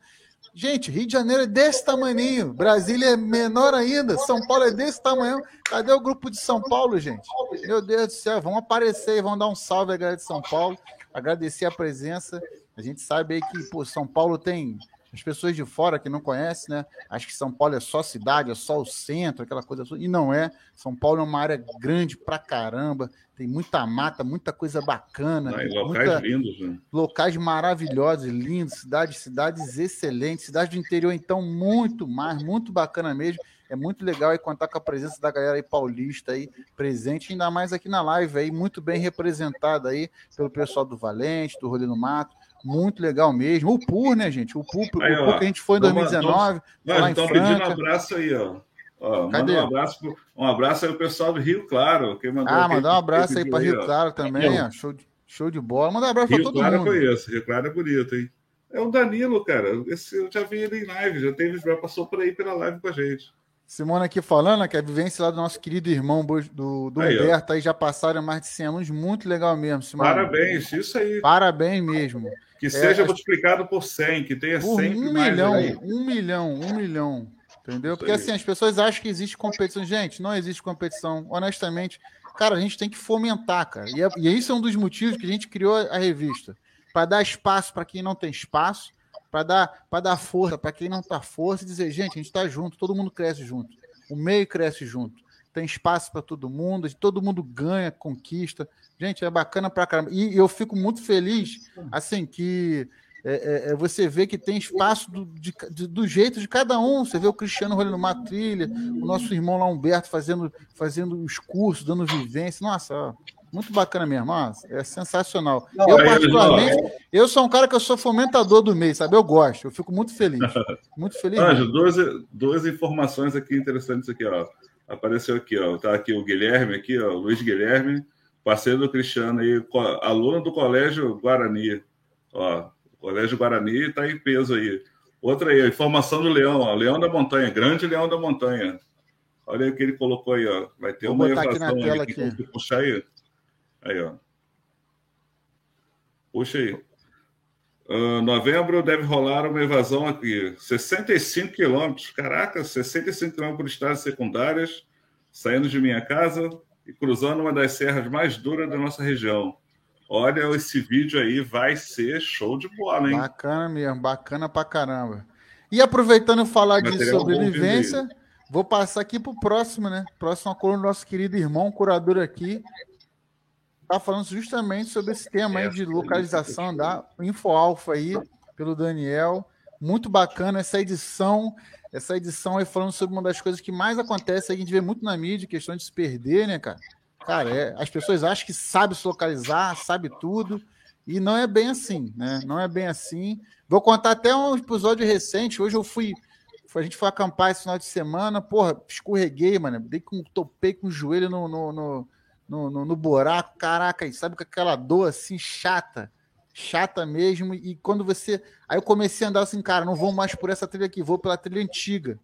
S1: Gente, Rio de Janeiro é desse tamanho, Brasília é menor ainda, São Paulo é desse tamanho. Cadê o grupo de São Paulo, gente? Meu Deus do céu, vão aparecer e vão dar um salve à galera de São Paulo, agradecer a presença. A gente sabe aí que pô, São Paulo tem as pessoas de fora que não conhecem, né? Acho que São Paulo é só cidade, é só o centro, aquela coisa. E não é. São Paulo é uma área grande pra caramba. Tem muita mata, muita coisa bacana.
S3: Ah, locais muita... lindos, né?
S1: Locais maravilhosos, lindos, cidades, cidades excelentes, cidade do interior, então, muito mais, muito bacana mesmo. É muito legal aí contar com a presença da galera aí paulista aí presente, ainda mais aqui na live aí, muito bem representada aí pelo pessoal do Valente, do Rolê no Mato muito legal mesmo. O PUR, né, gente? O PUR, aí, o PUR que a gente foi em 2019.
S3: Nós estão pedindo um abraço aí, ó. ó manda um abraço, um abraço aí o pessoal do Rio Claro.
S1: Que mandou, ah, mandar um abraço aí para Rio Claro também, ó. Show, de, show de bola. Manda um abraço para todo
S3: claro
S1: mundo.
S3: Rio Claro conheço. Rio Claro é bonito, hein? É o Danilo, cara. Esse, eu já vi ele em live, já teve, já passou por aí pela live com a gente.
S1: Simone aqui falando, que a vivência lá do nosso querido irmão do, do aí, Humberto, aí já passaram mais de 100 anos, muito legal mesmo,
S3: Simone. Parabéns, isso aí.
S1: Parabéns mesmo.
S3: Que é, seja multiplicado por 100, que tenha por 100
S1: um milhão, um milhão, um milhão, entendeu? Porque assim, as pessoas acham que existe competição. Gente, não existe competição, honestamente. Cara, a gente tem que fomentar, cara. E, é, e isso é um dos motivos que a gente criou a revista. Para dar espaço para quem não tem espaço, para dar, dar força para quem não está força e dizer, gente, a gente está junto, todo mundo cresce junto, o meio cresce junto, tem espaço para todo mundo, todo mundo ganha, conquista. Gente, é bacana para caramba. E eu fico muito feliz, assim, que é, é, é você vê que tem espaço do, de, de, do jeito de cada um. Você vê o Cristiano rolando uma trilha, o nosso irmão lá Humberto fazendo, fazendo os cursos, dando vivência. Nossa, muito bacana mesmo, é sensacional. Não, eu, particularmente, eu sou um cara que eu sou fomentador do mês, sabe? Eu gosto, eu fico muito feliz. [laughs] Muito feliz.
S3: Anjo, duas, duas informações aqui interessantes aqui, ó. Apareceu aqui, ó. Tá aqui o Guilherme, aqui, ó, o Luiz Guilherme, parceiro do Cristiano aí, aluno do Colégio Guarani. Ó, o Colégio Guarani está em peso aí. Outra aí, informação do Leão, ó, Leão da Montanha, grande Leão da Montanha. Olha aí o que ele colocou aí, ó. Vai ter Vou uma evasão aí, aqui. puxar aí. Aí, ó. Puxa aí. Uh, novembro deve rolar uma evasão aqui. 65 quilômetros. Caraca, 65 quilômetros por estradas secundárias, saindo de minha casa e cruzando uma das serras mais duras da nossa região. Olha, esse vídeo aí vai ser show de bola, hein?
S1: Bacana mesmo, bacana pra caramba. E aproveitando falar de sobrevivência, vou passar aqui pro próximo, né? Próximo coluna do nosso querido irmão, curador aqui, tá falando justamente sobre esse tema aí de localização da InfoAlfa aí, pelo Daniel. muito bacana essa edição. Essa edição aí falando sobre uma das coisas que mais acontece, a gente vê muito na mídia, questão de se perder, né, cara? Cara, é, as pessoas acham que sabe se localizar, sabe tudo, e não é bem assim, né? Não é bem assim. Vou contar até um episódio recente. Hoje eu fui. A gente foi acampar esse final de semana, porra, escorreguei, mano. Dei com, topei com o joelho no, no, no, no, no buraco, caraca, e sabe com aquela dor assim chata chata mesmo. E quando você. Aí eu comecei a andar assim, cara, não vou mais por essa trilha aqui, vou pela trilha antiga.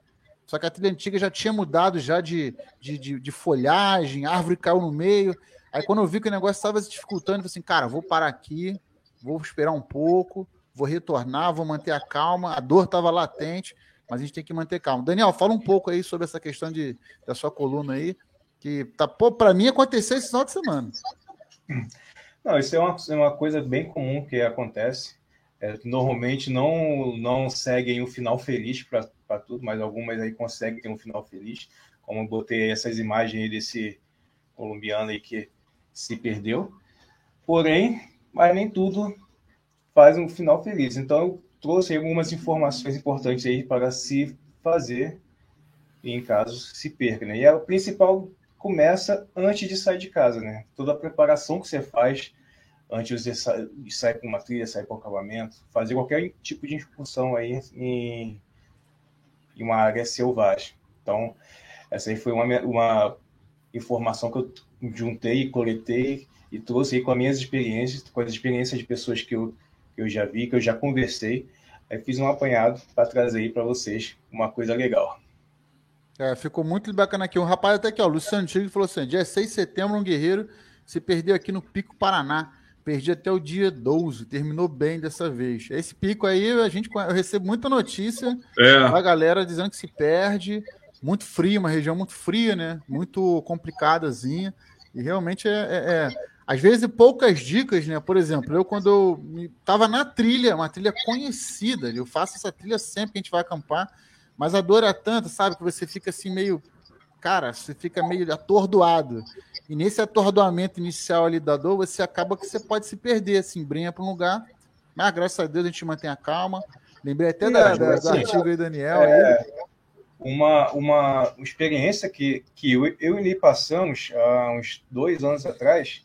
S1: Só que a trilha antiga já tinha mudado já de, de, de, de folhagem, árvore caiu no meio. Aí quando eu vi que o negócio estava se dificultando, eu falei assim, cara, vou parar aqui, vou esperar um pouco, vou retornar, vou manter a calma. A dor estava latente, mas a gente tem que manter calma. Daniel, fala um pouco aí sobre essa questão de, da sua coluna aí, que tá, para mim aconteceu esse final de semana.
S2: Não, isso é uma, é uma coisa bem comum que acontece. É, normalmente não, não seguem um final feliz para tudo, mas algumas aí conseguem ter um final feliz. Como eu botei essas imagens aí desse colombiano aí que se perdeu. Porém, mas nem tudo faz um final feliz. Então, eu trouxe algumas informações importantes aí para se fazer em caso se perca. Né? E a principal começa antes de sair de casa, né? Toda a preparação que você faz antes de sair, para uma trilha, sair para o acabamento, fazer qualquer tipo de excursão aí em, em uma área selvagem. Então, essa aí foi uma, uma informação que eu juntei, coletei e trouxe aí com as minhas experiências, com as experiências de pessoas que eu, que eu já vi, que eu já conversei. Aí fiz um apanhado para trazer aí para vocês uma coisa legal.
S1: É, ficou muito bacana aqui. Um rapaz até aqui, ó, Luciano Tigre falou assim: dia 6 de setembro, um guerreiro se perdeu aqui no Pico Paraná. Perdi até o dia 12, terminou bem dessa vez. Esse pico aí, a gente, eu recebo muita notícia é. da galera dizendo que se perde. Muito frio, uma região muito fria, né? Muito complicadazinha. E realmente é, é, é às vezes poucas dicas, né? Por exemplo, eu quando eu estava na trilha, uma trilha conhecida, eu faço essa trilha sempre que a gente vai acampar, mas a dor é tanta, sabe, que você fica assim meio, cara, você fica meio atordoado. E nesse atordoamento inicial ali da dor, você acaba que você pode se perder, assim, brinha para um lugar, mas graças a Deus a gente mantém a calma. Lembrei até da, da, assim, do artigo aí, Daniel. É, aí.
S2: Uma, uma experiência que, que eu, eu e Ney passamos há uns dois anos atrás,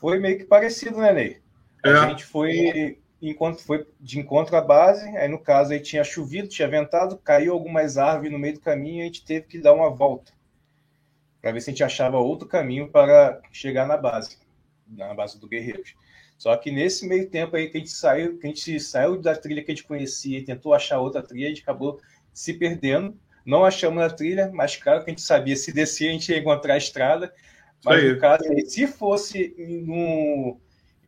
S2: foi meio que parecido, né, Ney? A é. gente foi enquanto foi de encontro à base, aí no caso aí tinha chovido, tinha ventado, caiu algumas árvores no meio do caminho e a gente teve que dar uma volta para ver se a gente achava outro caminho para chegar na base, na base do Guerreiros. Só que nesse meio tempo aí que a gente saiu, que a gente saiu da trilha que a gente conhecia e tentou achar outra trilha, a gente acabou se perdendo. Não achamos a trilha, mas claro que a gente sabia se descer a gente ia encontrar a estrada, mas no caso, se fosse num,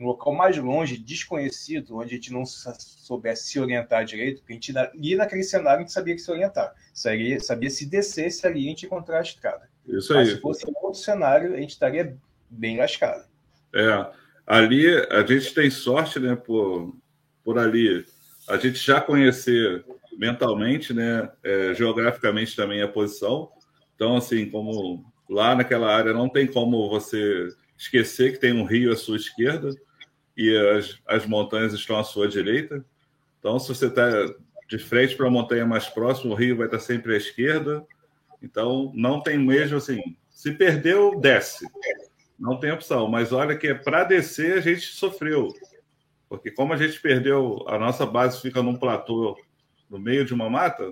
S2: num local mais longe, desconhecido, onde a gente não soubesse se orientar direito, porque a gente ia naquele cenário, a gente sabia que se orientar. Sabia, sabia se descesse ali, a gente encontrar a estrada.
S3: Isso aí. Mas
S2: se fosse outro cenário, a gente estaria bem lascado.
S3: É. Ali a gente tem sorte, né, por, por ali a gente já conhecer mentalmente, né, é, geograficamente também a posição. Então, assim, como Lá naquela área não tem como você esquecer que tem um rio à sua esquerda e as, as montanhas estão à sua direita. Então, se você está de frente para a montanha mais próxima, o rio vai estar sempre à esquerda. Então, não tem mesmo assim. Se perdeu, desce. Não tem opção. Mas olha que para descer a gente sofreu. Porque como a gente perdeu, a nossa base fica num platô no meio de uma mata,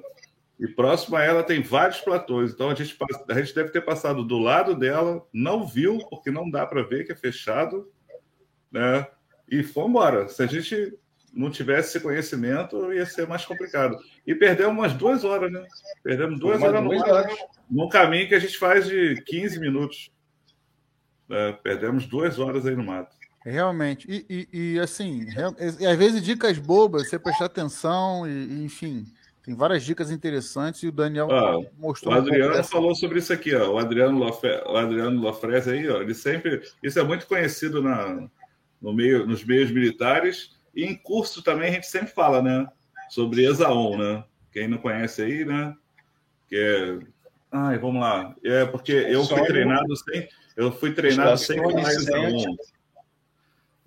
S3: e próximo a ela tem vários platôs. Então a gente, a gente deve ter passado do lado dela, não viu, porque não dá para ver que é fechado, né? E foi embora. Se a gente não tivesse esse conhecimento, ia ser mais complicado. E perdemos umas duas horas, né? Perdemos duas horas, no, horas num caminho que a gente faz de 15 minutos. É, perdemos duas horas aí no mato.
S1: Realmente. E, e, e assim, e, às vezes dicas bobas, você prestar atenção, e, enfim. Tem várias dicas interessantes e o Daniel ah, mostrou.
S3: O Adriano um falou sobre isso aqui, ó. O Adriano, Lofre, o Adriano Lofrez aí, ó. Ele sempre. Isso é muito conhecido na, no meio, nos meios militares. E em curso também a gente sempre fala, né? Sobre Exaon, né? Quem não conhece aí, né? Que é. Ai, vamos lá. É porque eu fui treinado sem. Eu fui treinado sem falar Exaon.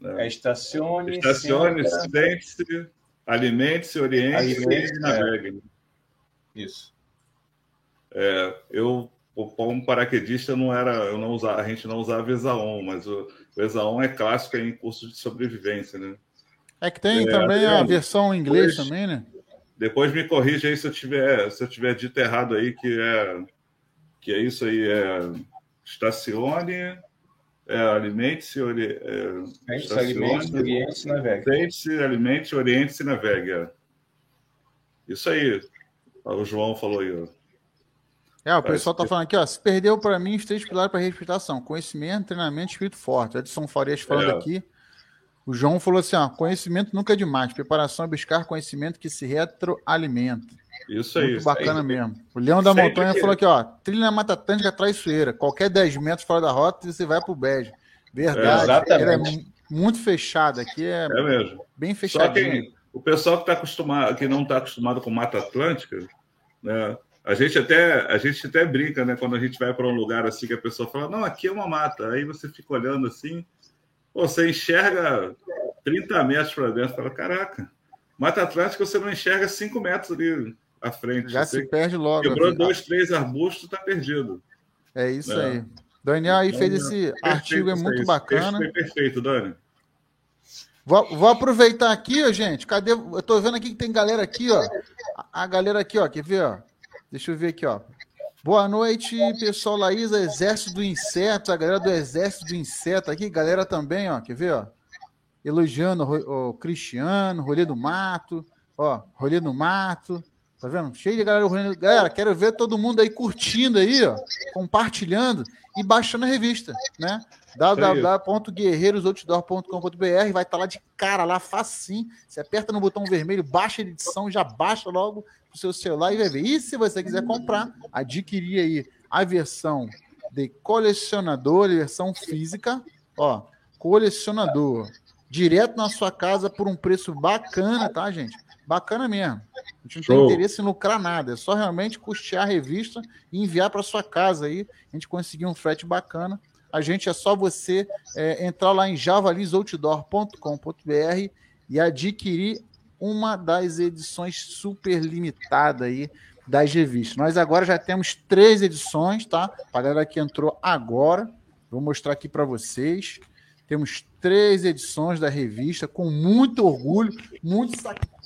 S2: É, estacione.
S3: Estacione, sente-se Alimente-se, oriente Alimente, e navegue.
S2: É. Isso.
S3: É, eu, como paraquedista, não era, eu não usava, a gente não usava Exaon, mas o, o Exaon é clássico em curso de sobrevivência, né?
S1: É que tem é, também a versão em inglês depois, também, né?
S3: Depois me corrija aí se eu tiver, se eu tiver dito errado aí que é que é isso aí é estacione, é, alimente-se, ori, é,
S2: alimente, oriente-se, navegue.
S3: Alimente-se, alimente, oriente-se, navegue. É. Isso aí. O João falou aí, ó.
S1: É, o pessoal está falando aqui, ó. Se perdeu para mim os três pilares para respeitação: conhecimento, treinamento, espírito forte. Edson Farias falando é. aqui. O João falou assim: ó, conhecimento nunca é demais. Preparação é buscar conhecimento que se retroalimenta.
S3: Isso aí.
S1: Muito bacana aí. mesmo. O Leão da Montanha que... falou aqui, ó. Trilha na Mata Atlântica traiçoeira. Qualquer 10 metros fora da rota, você vai pro bege. Verdade. É, é muito fechado aqui. É,
S3: é mesmo.
S1: Bem fechadinho.
S3: Só que o pessoal que, tá acostumado, que não está acostumado com Mata Atlântica, né? A gente até a gente até brinca, né? Quando a gente vai para um lugar assim que a pessoa fala, não, aqui é uma mata. Aí você fica olhando assim, você enxerga 30 metros para dentro, fala, caraca, Mata Atlântica você não enxerga 5 metros ali à frente.
S1: Já
S3: você
S1: se perde logo.
S3: Quebrou dois, três arbustos, está perdido.
S1: É isso é. aí. Daniel aí então, fez esse artigo, é muito bacana.
S3: Foi perfeito, Dani.
S1: Vou, vou, aproveitar aqui, ó, gente. Cadê? Eu tô vendo aqui que tem galera aqui, ó. A, a galera aqui, ó. Quer ver, ó? Deixa eu ver aqui, ó. Boa noite, pessoal Laísa, Exército do Inseto, a galera do Exército do Inseto aqui, galera também, ó. Quer ver, ó? Elogiando o Cristiano, Rolê do Mato, ó, Rolê do Mato. Tá vendo? Cheio de galera. Galera, quero ver todo mundo aí curtindo aí, ó, compartilhando e baixando a revista, né? www.guerreirosoutdoor.com.br vai estar tá lá de cara, lá facinho. Você aperta no botão vermelho, baixa a edição, já baixa logo pro seu celular e vai ver. E se você quiser comprar, adquirir aí a versão de colecionador, versão física, ó, colecionador, direto na sua casa por um preço bacana, tá, gente? Bacana mesmo. A gente não Show. tem interesse em lucrar nada, é só realmente custear a revista e enviar para sua casa aí. A gente conseguir um frete bacana. A gente é só você é, entrar lá em javalisoutdoor.com.br e adquirir uma das edições super limitada aí das revistas. Nós agora já temos três edições, tá? Para galera que entrou agora, vou mostrar aqui para vocês. Temos três edições da revista com muito orgulho, muito sacrifício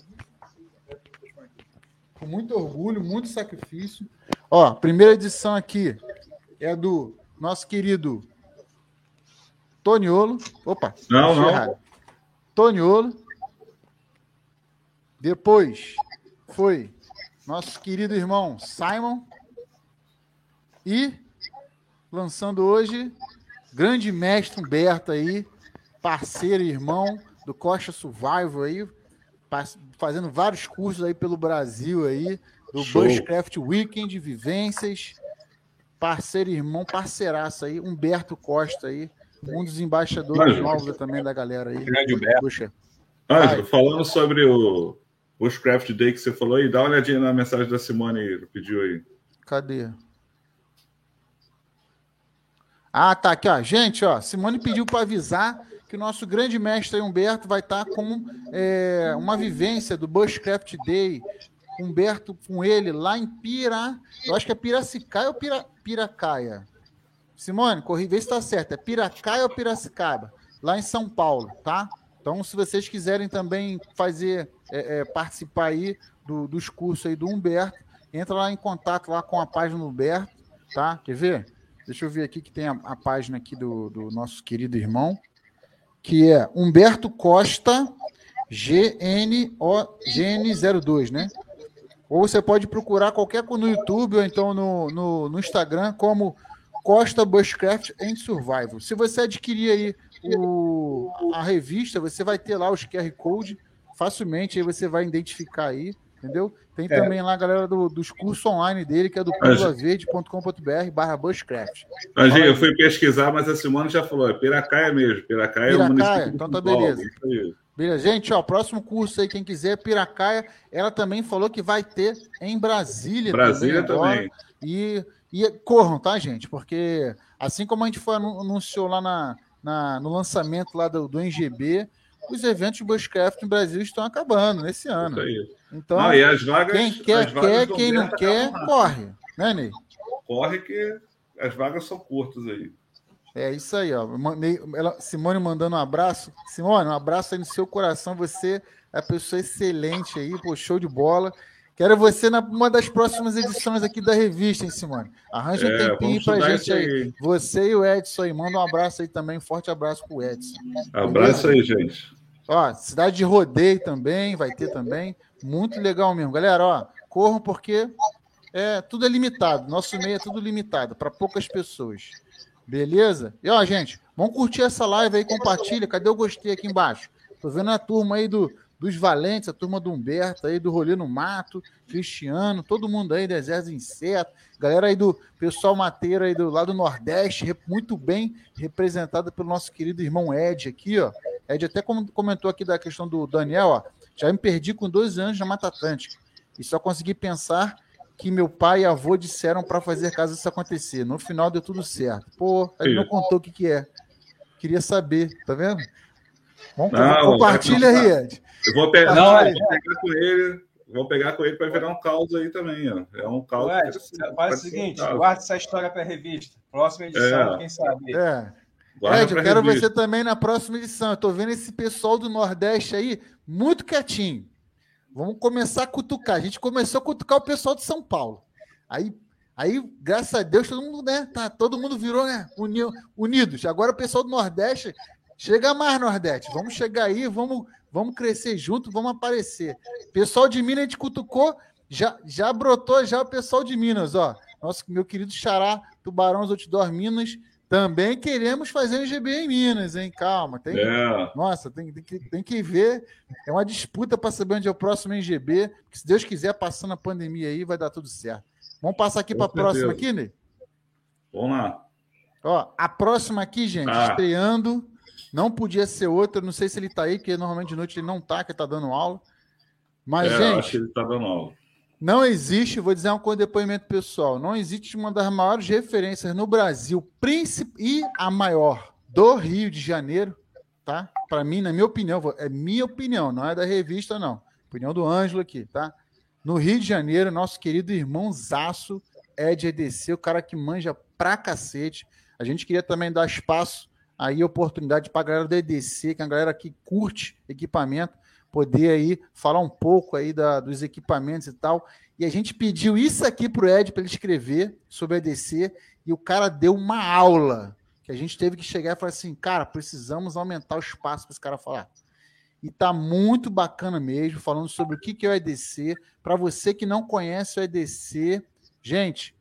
S1: com muito orgulho, muito sacrifício. Ó, primeira edição aqui é do nosso querido Toniolo. Opa,
S3: não, não. Errado.
S1: Toniolo. Depois foi nosso querido irmão Simon. E lançando hoje, grande mestre Humberto aí, parceiro e irmão do Costa Survival aí, fazendo vários cursos aí pelo Brasil aí, do Show. Bushcraft Weekend, vivências, parceiro, irmão, parceiraço aí, Humberto Costa aí, um dos embaixadores novos também da galera aí.
S2: Grande Humberto. Puxa.
S3: Ah, falando sobre o Bushcraft Day que você falou aí, dá uma olhadinha na mensagem da Simone aí, pediu aí.
S1: Cadê? Ah, tá aqui, ó. Gente, ó, Simone pediu para avisar que o nosso grande mestre Humberto vai estar com é, uma vivência do Bushcraft Day. Humberto com ele lá em Pira. Eu acho que é Piracicaia ou Pira, Piracaia? Simone, corri, vê se está certo. É Piracaia ou Piracicaba? Lá em São Paulo, tá? Então, se vocês quiserem também fazer, é, é, participar aí do, dos cursos aí do Humberto, entra lá em contato lá com a página do Humberto, tá? Quer ver? Deixa eu ver aqui que tem a, a página aqui do, do nosso querido irmão que é Humberto Costa GNO, GN02, né? Ou você pode procurar qualquer no YouTube ou então no, no, no Instagram como Costa Bushcraft and Survival. Se você adquirir aí o, a revista, você vai ter lá os QR Code facilmente, aí você vai identificar aí, entendeu? Tem é. também lá a galera do, dos cursos online dele, que é do pulaverde.com.br barra bushcraft.
S3: Mas, eu fui pesquisar, mas a Simone já falou, é Piracaia mesmo. Piracaia, Piracaia é o município
S1: então tá beleza. Beleza, gente, ó, próximo curso aí, quem quiser, Piracaia, ela também falou que vai ter em Brasília.
S3: Brasília também. também.
S1: E, e corram, tá, gente? Porque assim como a gente foi anunciou lá na, na no lançamento lá do, do NGB, os eventos de Bushcraft no Brasil estão acabando nesse ano. Então,
S3: não, e as vagas,
S1: quem quer, quer, quem não quer, corre. Né, Ney?
S3: Corre que as vagas são curtas aí.
S1: É isso aí, ó. Simone mandando um abraço. Simone, um abraço aí no seu coração. Você é a pessoa excelente aí, pô, show de bola. Quero você numa das próximas edições aqui da revista, hein, Simone? Arranja é, um tempinho pra gente aí. aí. Você e o Edson aí. Manda um abraço aí também. Um forte abraço pro Edson.
S3: Abraço Beleza? aí, gente.
S1: Ó, cidade de rodeio também, vai ter também. Muito legal mesmo. Galera, ó, corram porque é, tudo é limitado. Nosso meio é tudo limitado, para poucas pessoas. Beleza? E ó, gente, vamos curtir essa live aí, compartilha. Cadê o gostei aqui embaixo? Tô vendo a turma aí do, dos Valentes, a turma do Humberto aí, do Rolê no Mato, Cristiano, todo mundo aí do Exército Inseto, galera aí do pessoal mateiro aí do lado do Nordeste, muito bem representado pelo nosso querido irmão Ed aqui, ó. Ed até comentou aqui da questão do Daniel, ó. Já me perdi com 12 anos na Mata Atlântica e só consegui pensar que meu pai e avô disseram para fazer caso isso acontecer. No final deu tudo certo. Pô, ele não contou o que, que é. Queria saber, tá vendo? Vamos não, compartilha aí, Ed.
S3: Eu vou, pegar, não, é, vou pegar com ele. Vou pegar com ele para virar um caos aí também, ó. É um caos. Ué,
S2: faz o seguinte, um guarda essa história para a revista. Próxima edição, é. quem sabe.
S1: É. Ed, eu quero revista. você também na próxima edição. Eu tô vendo esse pessoal do Nordeste aí muito quietinho. Vamos começar a cutucar. A gente começou a cutucar o pessoal de São Paulo. Aí, aí graças a Deus, todo mundo, né? Tá, todo mundo virou, né? Uniu, unidos. Agora o pessoal do Nordeste chega mais, Nordeste. Vamos chegar aí, vamos, vamos crescer junto, vamos aparecer. Pessoal de Minas a gente cutucou, já, já brotou já o pessoal de Minas, ó. Nosso meu querido Xará, Tubarões Outdoor Minas também queremos fazer o GB em Minas, hein? Calma, tem. É. Nossa, tem, tem, que, tem que ver. É uma disputa para saber onde é o próximo NGB. Que se Deus quiser, passando a pandemia aí, vai dar tudo certo. Vamos passar aqui para a próxima aqui, Ney?
S3: Vamos lá.
S1: Ó, a próxima aqui, gente, ah. estreando. Não podia ser outra. Não sei se ele está aí, porque normalmente de noite ele não está, que está dando aula. Mas, é, gente.
S3: acho que ele está dando aula.
S1: Não existe, vou dizer um com depoimento pessoal, não existe uma das maiores referências no Brasil, príncipe e a maior do Rio de Janeiro, tá? Para mim, na minha opinião, é minha opinião, não é da revista, não. Opinião do Ângelo aqui, tá? No Rio de Janeiro, nosso querido irmão Zaço é de EDC, o cara que manja pra cacete. A gente queria também dar espaço aí, oportunidade para a galera do EDC, que é a galera que curte equipamento poder aí falar um pouco aí da, dos equipamentos e tal. E a gente pediu isso aqui para o Ed para ele escrever sobre a EDC e o cara deu uma aula que a gente teve que chegar e falar assim, cara, precisamos aumentar o espaço para esse cara falar. E tá muito bacana mesmo, falando sobre o que é o EDC. Para você que não conhece o EDC, gente,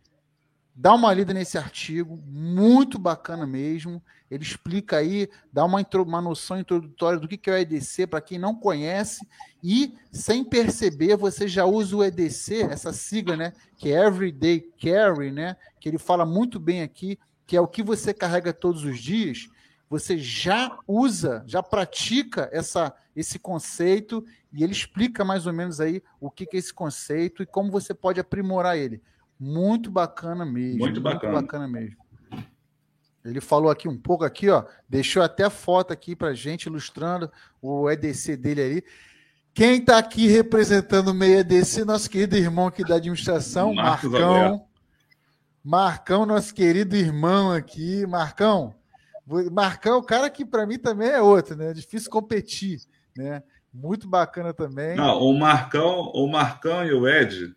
S1: dá uma lida nesse artigo, muito bacana mesmo. Ele explica aí, dá uma, uma noção introdutória do que, que é o EDC para quem não conhece, e sem perceber, você já usa o EDC, essa sigla, né? Que é Everyday Carry, né? Que ele fala muito bem aqui, que é o que você carrega todos os dias. Você já usa, já pratica essa, esse conceito, e ele explica mais ou menos aí o que, que é esse conceito e como você pode aprimorar ele. Muito bacana mesmo.
S3: Muito bacana.
S1: Muito bacana mesmo. Ele falou aqui um pouco aqui, ó, deixou até foto aqui para gente ilustrando o EDC dele ali. Quem está aqui representando o meio EDC, nosso querido irmão aqui da administração, Marcos Marcão. Marcão, nosso querido irmão aqui, Marcão. Marcão, o cara que para mim também é outro, né? Difícil competir, né? Muito bacana também.
S3: Não, o Marcão, o Marcão e o Ed,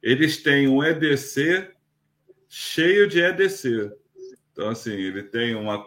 S3: eles têm um EDC cheio de EDC. Então, assim, ele tem uma,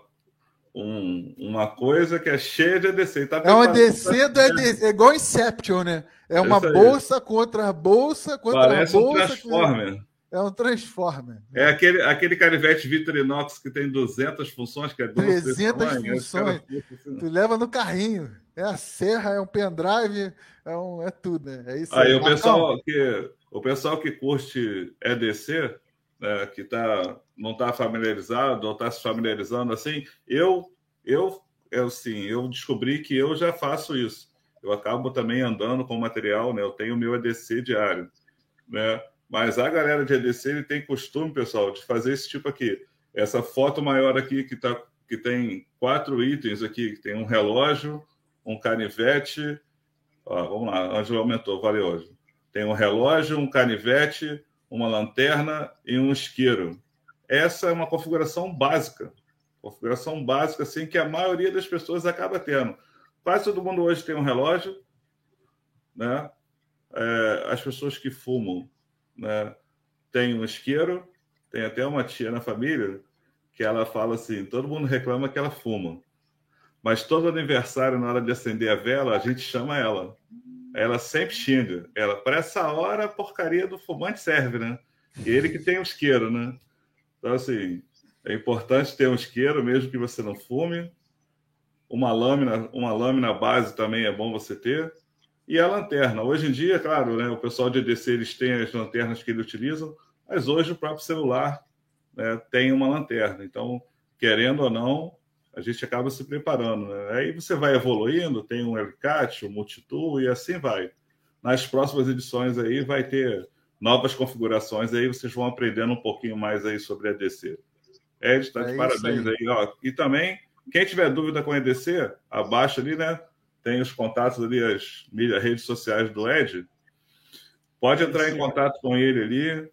S3: um, uma coisa que é cheia de EDC. Tá
S1: é um EDC do EDC, é igual Inception, né? É uma bolsa contra a bolsa contra
S3: Parece
S1: a bolsa.
S3: Um Transformer.
S1: É um Transformer.
S3: É aquele, aquele canivete Vitrinox que tem 200 funções, que é
S1: 300 funções. Assim, tu leva no carrinho. É a serra, é um pendrive, é, um, é tudo, né? É isso
S3: aí. aí o, pessoal que, o pessoal que curte EDC, né, que tá, não está familiarizado ou está se familiarizando assim, eu, eu, eu, assim, eu descobri que eu já faço isso. Eu acabo também andando com material, né? Eu tenho o meu EDC diário, né? Mas a galera de EDC ele tem costume, pessoal, de fazer esse tipo aqui. Essa foto maior aqui que, tá, que tem quatro itens aqui, que tem um relógio, um canivete. Ó, vamos lá, onde aumentou, valeu hoje. Tem um relógio, um canivete, uma lanterna e um isqueiro. Essa é uma configuração básica. Configuração básica, assim, que a maioria das pessoas acaba tendo. Quase todo mundo hoje tem um relógio, né? É, as pessoas que fumam, né? Tem um isqueiro, tem até uma tia na família que ela fala assim: todo mundo reclama que ela fuma, mas todo aniversário, na hora de acender a vela, a gente chama ela. Ela sempre xinga. Ela, para essa hora, a porcaria do fumante serve, né? E ele que tem o isqueiro, né? Então, assim, é importante ter um isqueiro, mesmo que você não fume. Uma lâmina, uma lâmina base também é bom você ter. E a lanterna. Hoje em dia, claro, né, o pessoal de EDC eles têm as lanternas que eles utilizam, mas hoje o próprio celular né, tem uma lanterna. Então, querendo ou não, a gente acaba se preparando. Né? Aí você vai evoluindo, tem um Helicat, um Multitool e assim vai. Nas próximas edições aí vai ter novas configurações, aí vocês vão aprendendo um pouquinho mais aí sobre a EDC. Ed, está de é parabéns aí. aí. ó. E também, quem tiver dúvida com a EDC, abaixo ali, né? Tem os contatos ali, as redes sociais do Ed. Pode entrar em contato com ele ali,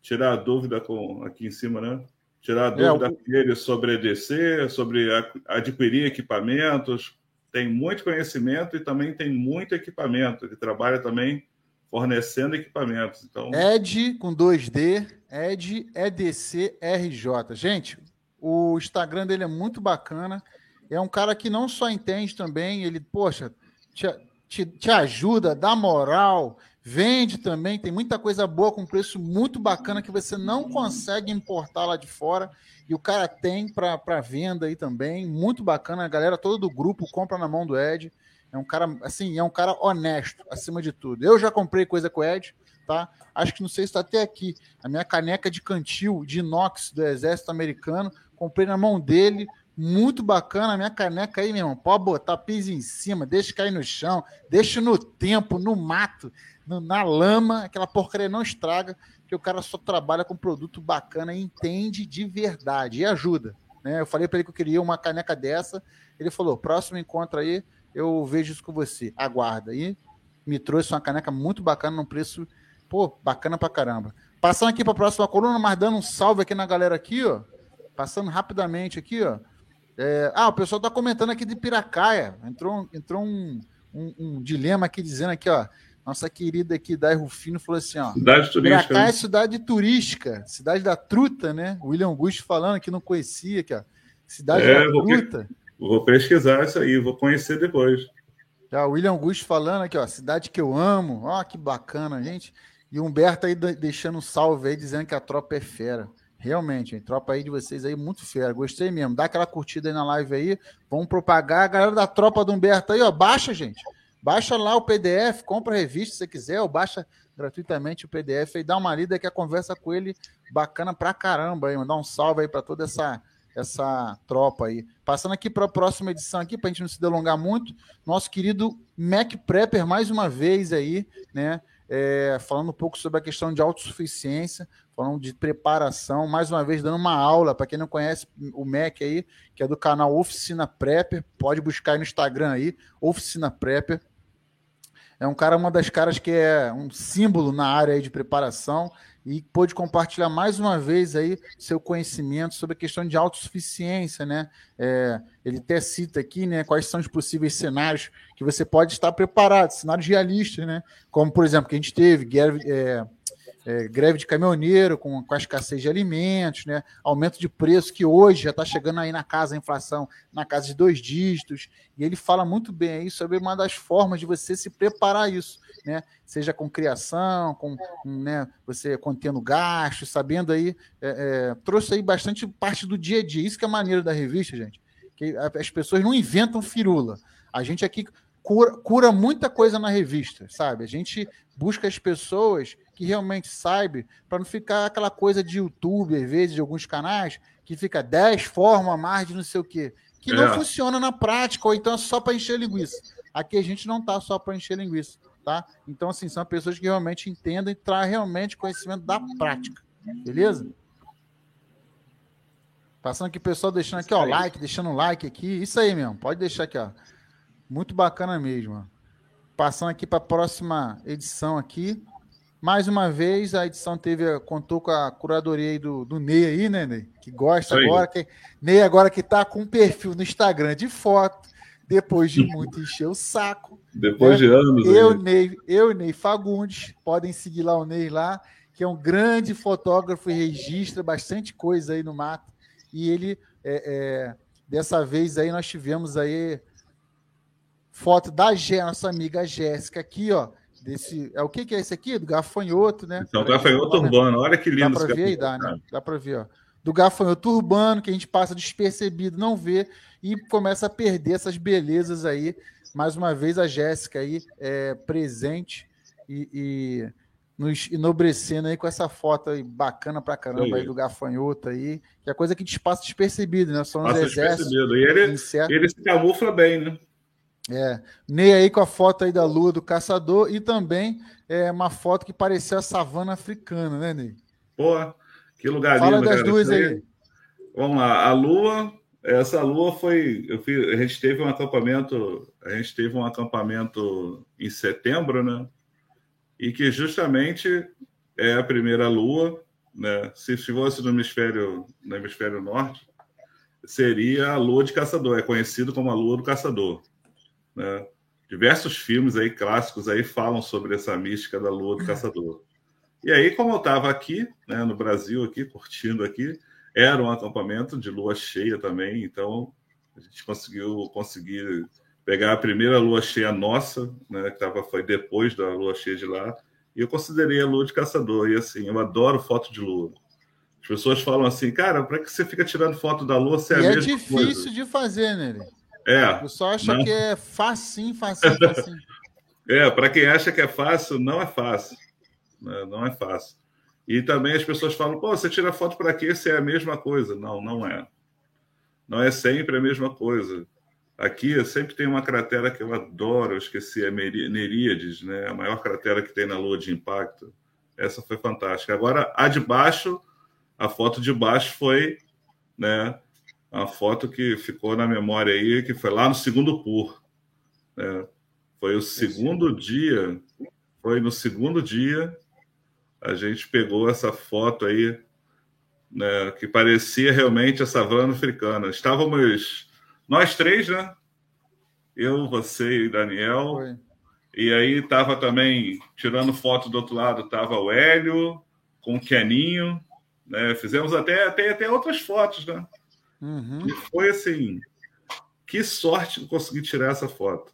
S3: tirar a dúvida com aqui em cima, né? Tirar a é, dúvida é, com ele sobre EDC, sobre adquirir equipamentos. Tem muito conhecimento e também tem muito equipamento. Ele trabalha também fornecendo equipamentos. Então...
S1: Ed com 2D, Ed EDC RJ. Gente, o Instagram dele é muito bacana. É um cara que não só entende também, ele, poxa, te, te, te ajuda, dá moral, Vende também, tem muita coisa boa com preço muito bacana que você não consegue importar lá de fora. E o cara tem para venda aí também, muito bacana. A galera toda do grupo compra na mão do Ed. É um cara, assim, é um cara honesto, acima de tudo. Eu já comprei coisa com o Ed, tá? Acho que não sei se está até aqui. A minha caneca de cantil de inox do Exército Americano, comprei na mão dele. Muito bacana a minha caneca aí, meu irmão. Pode botar piso em cima, deixa cair no chão, deixa no tempo, no mato na lama, aquela porcaria não estraga, que o cara só trabalha com produto bacana e entende de verdade e ajuda. Né? Eu falei para ele que eu queria uma caneca dessa, ele falou: próximo encontro aí, eu vejo isso com você, aguarda. E me trouxe uma caneca muito bacana, num preço, pô, bacana pra caramba. Passando aqui para a próxima coluna, mas dando um salve aqui na galera aqui, ó. Passando rapidamente aqui, ó. É... ah, o pessoal tá comentando aqui de Piracaia. Entrou, entrou um, um, um dilema aqui dizendo aqui, ó nossa querida aqui, Dai Rufino, falou assim: ó.
S3: Cidade turística.
S1: É cidade turística, cidade da truta, né? O William Augusto falando que não conhecia, que ó, cidade é, da
S3: vou truta. vou pesquisar isso aí, vou conhecer depois.
S1: Já, o William Augusto falando aqui, ó, cidade que eu amo, ó, que bacana, gente. E o Humberto aí deixando um salve aí, dizendo que a tropa é fera. Realmente, a tropa aí de vocês aí, muito fera. Gostei mesmo. Dá aquela curtida aí na live aí. Vamos propagar. A galera da tropa do Humberto aí, ó, baixa, gente. Baixa lá o PDF, compra a revista se quiser, ou baixa gratuitamente o PDF e dá uma lida que a conversa com ele bacana pra caramba aí, mandar um salve aí para toda essa essa tropa aí. Passando aqui para a próxima edição aqui, para a gente não se delongar muito, nosso querido Mac Prepper mais uma vez aí, né? É, falando um pouco sobre a questão de autossuficiência, falando de preparação, mais uma vez dando uma aula para quem não conhece o Mac aí, que é do canal Oficina Prepper, pode buscar aí no Instagram aí, Oficina Prepper. É um cara, uma das caras que é um símbolo na área de preparação e pôde compartilhar mais uma vez aí seu conhecimento sobre a questão de autossuficiência, né? É, ele até cita aqui, né, quais são os possíveis cenários que você pode estar preparado, cenários realistas, né? Como, por exemplo, que a gente teve, é, é, greve de caminhoneiro com, com a escassez de alimentos, né? aumento de preço que hoje já está chegando aí na casa, a inflação na casa de dois dígitos, e ele fala muito bem aí sobre uma das formas de você se preparar isso, né? seja com criação, com, né, você contendo gastos, sabendo aí, é, é, trouxe aí bastante parte do dia a dia, isso que é a maneira da revista, gente, que as pessoas não inventam firula, a gente aqui cura, cura muita coisa na revista, sabe? A gente busca as pessoas que realmente saibam, para não ficar aquela coisa de YouTube, às vezes, de alguns canais, que fica 10 formas mais de não sei o quê, que é. não funciona na prática, ou então é só para encher linguiça. Aqui a gente não tá só para encher linguiça, tá? Então, assim, são pessoas que realmente entendem e trazem realmente conhecimento da prática, beleza? Passando aqui, pessoal, deixando aqui, ó, like, deixando um like aqui. Isso aí mesmo, pode deixar aqui, ó. Muito bacana mesmo. Passando aqui para a próxima edição aqui. Mais uma vez, a edição teve, contou com a curadoria do, do Ney aí, né, Ney? Que gosta agora. Que, Ney agora que tá com um perfil no Instagram de foto, depois de muito encher o saco.
S3: Depois né? de anos.
S1: Eu, aí. Ney, eu, Ney Fagundes, podem seguir lá o Ney lá, que é um grande fotógrafo e registra bastante coisa aí no mato. E ele, é, é, dessa vez aí, nós tivemos aí foto da Gé, nossa amiga Jéssica aqui, ó desse. É o que, que é esse aqui? Do gafanhoto, né?
S3: Então, gafanhoto urbano, olha que lindo.
S1: Dá para ver aí, dá, né? Dá para ver, ó. Do gafanhoto urbano, que a gente passa despercebido, não vê, e começa a perder essas belezas aí. Mais uma vez, a Jéssica aí é, presente e, e, nos enobrecendo aí com essa foto aí bacana pra caramba aí do gafanhoto aí, que é coisa que a gente passa despercebido, né?
S3: Só nos exércitos. E ele, ele se camufla bem, né?
S1: É, Ney aí com a foto aí da lua do caçador e também é uma foto que parecia a savana africana, né, Ney?
S3: Pô, que lugar
S1: Fala lindo, das cara. duas aí. aí.
S3: Vamos lá, a lua, essa lua foi, fiz, a gente teve um acampamento, a gente teve um acampamento em setembro, né? E que justamente é a primeira lua, né? Se fosse no hemisfério, no hemisfério norte, seria a lua de caçador, é conhecido como a lua do caçador. Né? Diversos filmes aí clássicos aí falam sobre essa mística da lua do caçador. E aí, como eu estava aqui, né, no Brasil, aqui curtindo aqui, era um acampamento de lua cheia também, então a gente conseguiu conseguir pegar a primeira lua cheia nossa, né, que tava, foi depois da lua cheia de lá, e eu considerei a lua de caçador. E assim, eu adoro foto de lua. As pessoas falam assim, cara, para que você fica tirando foto da lua se é
S1: e
S3: a
S1: é difícil coisa? de fazer, né?
S3: É.
S1: O pessoal acha não. que é facinho, facinho, facinho. [laughs]
S3: é, para quem acha que é fácil, não é fácil. Né? Não é fácil. E também as pessoas falam, pô, você tira foto para quê se é a mesma coisa? Não, não é. Não é sempre a mesma coisa. Aqui sempre tem uma cratera que eu adoro, eu esqueci, é Neríades, né? A maior cratera que tem na Lua de impacto. Essa foi fantástica. Agora, a de baixo, a foto de baixo foi, né? Uma foto que ficou na memória aí, que foi lá no segundo PUR. Né? Foi o segundo dia, foi no segundo dia, a gente pegou essa foto aí, né, que parecia realmente a savana africana. Estávamos nós três, né? Eu, você e Daniel. Foi. E aí estava também, tirando foto do outro lado, estava o Hélio com o Keninho. Né? Fizemos até, até, até outras fotos, né? Uhum. E foi assim, que sorte conseguir tirar essa foto.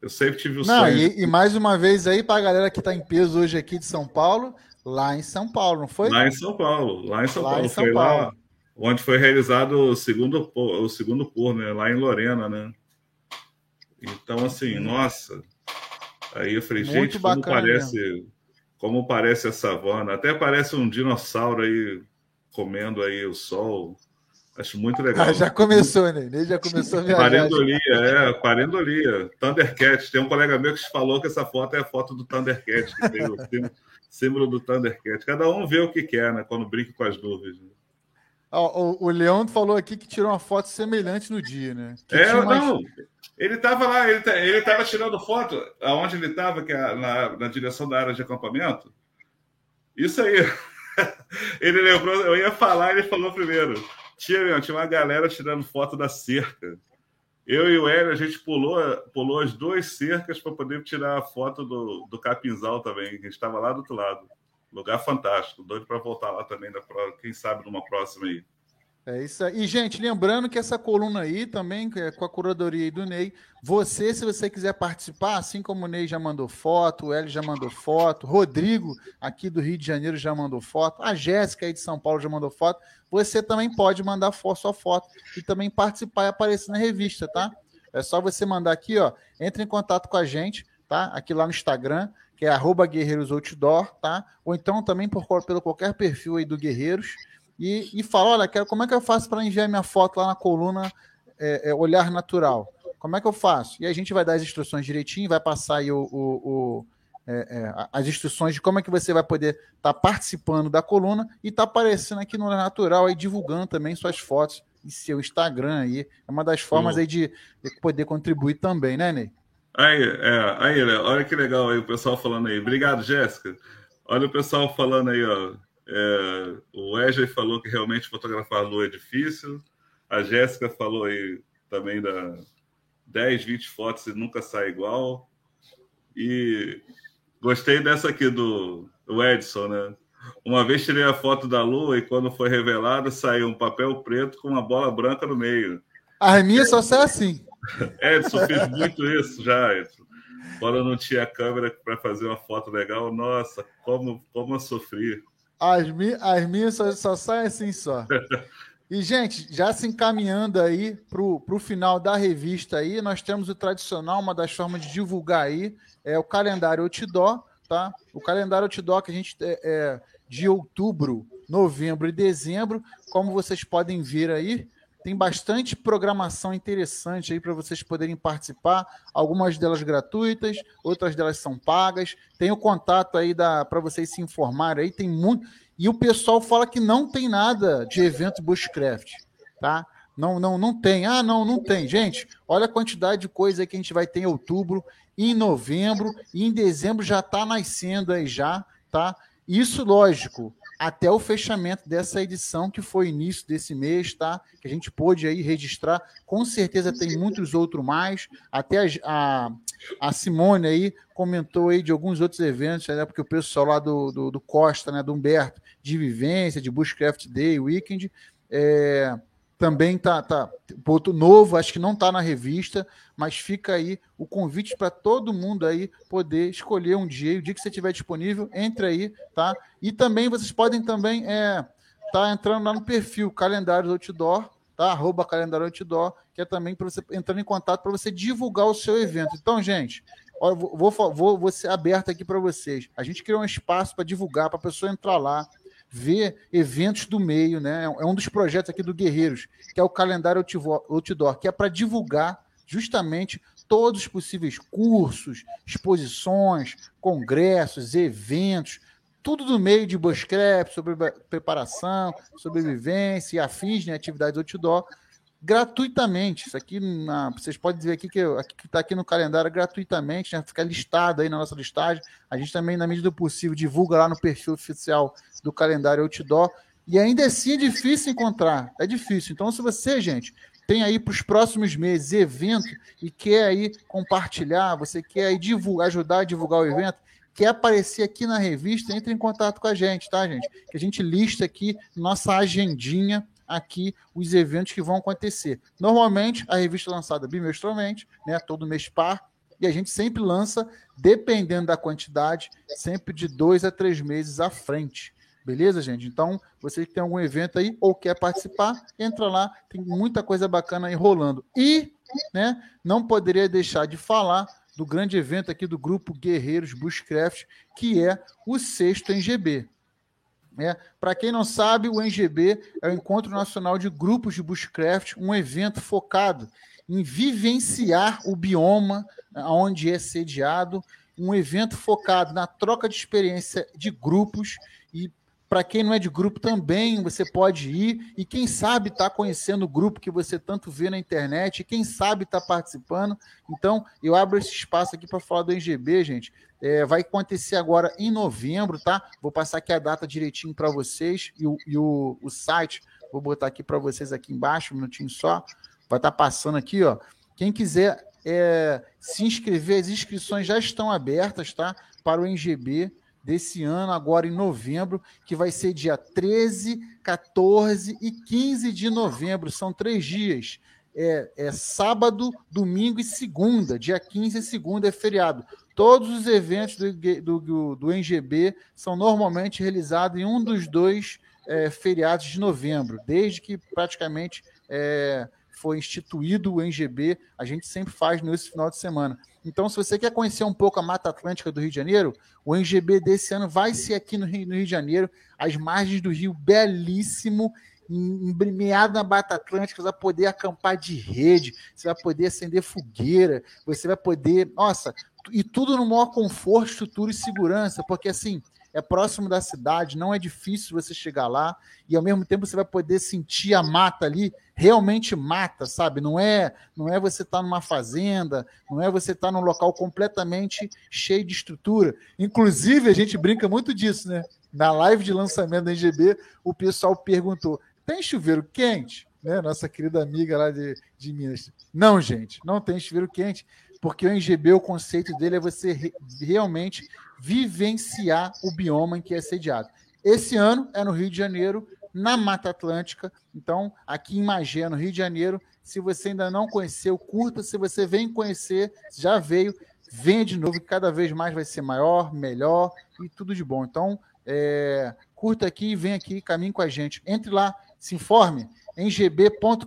S3: Eu sempre tive o
S1: Não, sonho. E, e mais uma vez aí para a galera que está em peso hoje aqui de São Paulo, lá em São Paulo, não foi?
S3: Lá em São Paulo, lá em São lá Paulo. Em São foi Paulo. lá onde foi realizado o segundo, o segundo por, né? Lá em Lorena, né? Então, assim, nossa. Aí eu falei, Muito gente, como parece, mesmo. como parece a savana. Até parece um dinossauro aí comendo aí o sol. Acho muito legal. Ah,
S1: já começou, né? Ele já começou a viajar.
S3: Parendolia, é, parendolia. Thundercat. Tem um colega meu que falou que essa foto é a foto do Thundercat, que tem o símbolo [laughs] do Thundercat. Cada um vê o que quer, né? Quando brinca com as nuvens. Né?
S1: o, o Leão falou aqui que tirou uma foto semelhante no dia, né? Que
S3: é, não. Ele estava lá, ele estava tirando foto aonde ele estava, que é na, na direção da área de acampamento. Isso aí. [laughs] Ele lembrou, eu ia falar, ele falou primeiro. Tinha, tinha uma galera tirando foto da cerca. Eu e o Hélio, a gente pulou, pulou as duas cercas para poder tirar a foto do, do Capinzal também, que estava lá do outro lado. Lugar fantástico. Doido para voltar lá também, quem sabe numa próxima aí.
S1: É isso aí. E, gente, lembrando que essa coluna aí também, é com a curadoria do Ney, você, se você quiser participar, assim como o Ney já mandou foto, o Hélio já mandou foto, Rodrigo, aqui do Rio de Janeiro, já mandou foto, a Jéssica aí de São Paulo já mandou foto, você também pode mandar sua foto e também participar e aparecer na revista, tá? É só você mandar aqui, ó, entre em contato com a gente, tá? Aqui lá no Instagram, que é arroba Guerreiros Outdoor, tá? Ou então também por, pelo qualquer perfil aí do Guerreiros, e, e fala: olha, quero, como é que eu faço para enviar minha foto lá na coluna é, é, Olhar Natural? Como é que eu faço? E a gente vai dar as instruções direitinho, vai passar aí o, o, o é, é as instruções de como é que você vai poder estar tá participando da coluna e estar tá aparecendo aqui no Olhar Natural, aí divulgando também suas fotos e seu Instagram aí. É uma das formas aí de, de poder contribuir também, né, Ney?
S3: Aí, é, aí, olha que legal aí o pessoal falando aí. Obrigado, Jéssica. Olha o pessoal falando aí, ó. É, o Wesley falou que realmente fotografar a lua é difícil. A Jéssica falou aí também da 10, 20 fotos e nunca sai igual. E gostei dessa aqui do, do Edson, né? Uma vez tirei a foto da lua e quando foi revelada saiu um papel preto com uma bola branca no meio.
S1: A minha só sai assim.
S3: Edson fez muito isso já, Edson. Quando eu não tinha câmera para fazer uma foto legal, nossa, como, como eu sofri.
S1: As, mi as minhas só, só saem assim só. [laughs] E, gente, já se encaminhando aí para o final da revista aí, nós temos o tradicional, uma das formas de divulgar aí, é o calendário outdoor, tá? O calendário outdoor que a gente é, é de outubro, novembro e dezembro, como vocês podem ver aí, tem bastante programação interessante aí para vocês poderem participar. Algumas delas gratuitas, outras delas são pagas. Tem o contato aí para vocês se informarem aí. Tem muito. E o pessoal fala que não tem nada de evento Bushcraft, tá? Não, não, não tem. Ah, não, não tem. Gente, olha a quantidade de coisa que a gente vai ter em outubro, em novembro e em dezembro já está nascendo aí já, tá? Isso, lógico, até o fechamento dessa edição, que foi início desse mês, tá? Que a gente pôde aí registrar. Com certeza tem muitos outros mais. Até a, a, a Simone aí comentou aí de alguns outros eventos, né? Porque o pessoal lá do, do, do Costa, né? Do Humberto, de Vivência, de Bushcraft Day, Weekend, é, também tá, tá ponto novo, acho que não está na revista, mas fica aí o convite para todo mundo aí poder escolher um dia, o dia que você tiver disponível, entre aí, tá? E também vocês podem também é, tá entrando lá no perfil Calendários Outdoor, tá? Arroba Calendário Outdoor, que é também para você entrando em contato para você divulgar o seu evento. Então, gente, ó, vou, vou, vou ser aberto aqui para vocês. A gente criou um espaço para divulgar, para a pessoa entrar lá, ver eventos do meio, né? É um dos projetos aqui do Guerreiros, que é o calendário Outdoor, que é para divulgar justamente todos os possíveis cursos, exposições, congressos, eventos, tudo do meio de bushcraft, sobre preparação, sobrevivência e afins, né, atividades outdoor, gratuitamente. Isso aqui, na, vocês podem ver aqui que está aqui no calendário gratuitamente, né, fica listado aí na nossa listagem. A gente também, na medida do possível, divulga lá no perfil oficial do calendário outdoor. E ainda assim é difícil encontrar, é difícil. Então, se você, gente, tem aí para os próximos meses evento e quer aí compartilhar, você quer aí divulgar, ajudar a divulgar o evento, quer aparecer aqui na revista, entre em contato com a gente, tá, gente? Que a gente lista aqui nossa agendinha aqui os eventos que vão acontecer. Normalmente a revista é lançada bimestralmente, né, todo mês par, e a gente sempre lança, dependendo da quantidade, sempre de dois a três meses à frente. Beleza, gente? Então, você que tem algum evento aí ou quer participar, entra lá, tem muita coisa bacana aí rolando. E, né, não poderia deixar de falar do grande evento aqui do grupo Guerreiros Bushcraft, que é o sexto NGB. É, Para quem não sabe, o NGB é o Encontro Nacional de Grupos de Bushcraft, um evento focado em vivenciar o bioma onde é sediado, um evento focado na troca de experiência de grupos e para quem não é de grupo também, você pode ir e quem sabe está conhecendo o grupo que você tanto vê na internet, quem sabe está participando. Então, eu abro esse espaço aqui para falar do NGB, gente. É, vai acontecer agora em novembro, tá? Vou passar aqui a data direitinho para vocês e, o, e o, o site, vou botar aqui para vocês aqui embaixo, um minutinho só. Vai estar tá passando aqui, ó. Quem quiser é, se inscrever, as inscrições já estão abertas, tá? Para o NGB desse ano, agora em novembro, que vai ser dia 13, 14 e 15 de novembro. São três dias. É, é, sábado, domingo e segunda. Dia 15 e segunda é feriado. Todos os eventos do, do, do NGB são normalmente realizados em um dos dois é, feriados de novembro, desde que praticamente é, foi instituído o NGB, a gente sempre faz nesse final de semana. Então, se você quer conhecer um pouco a Mata Atlântica do Rio de Janeiro, o NGB desse ano vai ser aqui no Rio, no Rio de Janeiro, as margens do rio, belíssimo, embremeado na Mata Atlântica, você vai poder acampar de rede, você vai poder acender fogueira, você vai poder. Nossa, e tudo no maior conforto, estrutura e segurança, porque assim. É próximo da cidade, não é difícil você chegar lá e ao mesmo tempo você vai poder sentir a mata ali, realmente mata, sabe? Não é, não é você estar tá numa fazenda, não é você estar tá num local completamente cheio de estrutura. Inclusive, a gente brinca muito disso, né? Na live de lançamento da NGB, o pessoal perguntou: tem chuveiro quente? Né? Nossa querida amiga lá de, de Minas. Não, gente, não tem chuveiro quente porque o NGB, o conceito dele é você re realmente vivenciar o bioma em que é sediado. Esse ano é no Rio de Janeiro, na Mata Atlântica. Então, aqui em Magé, no Rio de Janeiro, se você ainda não conheceu, curta. Se você vem conhecer, já veio, venha de novo, cada vez mais vai ser maior, melhor e tudo de bom. Então, é, curta aqui, vem aqui, caminhe com a gente. Entre lá, se informe em gb.com.br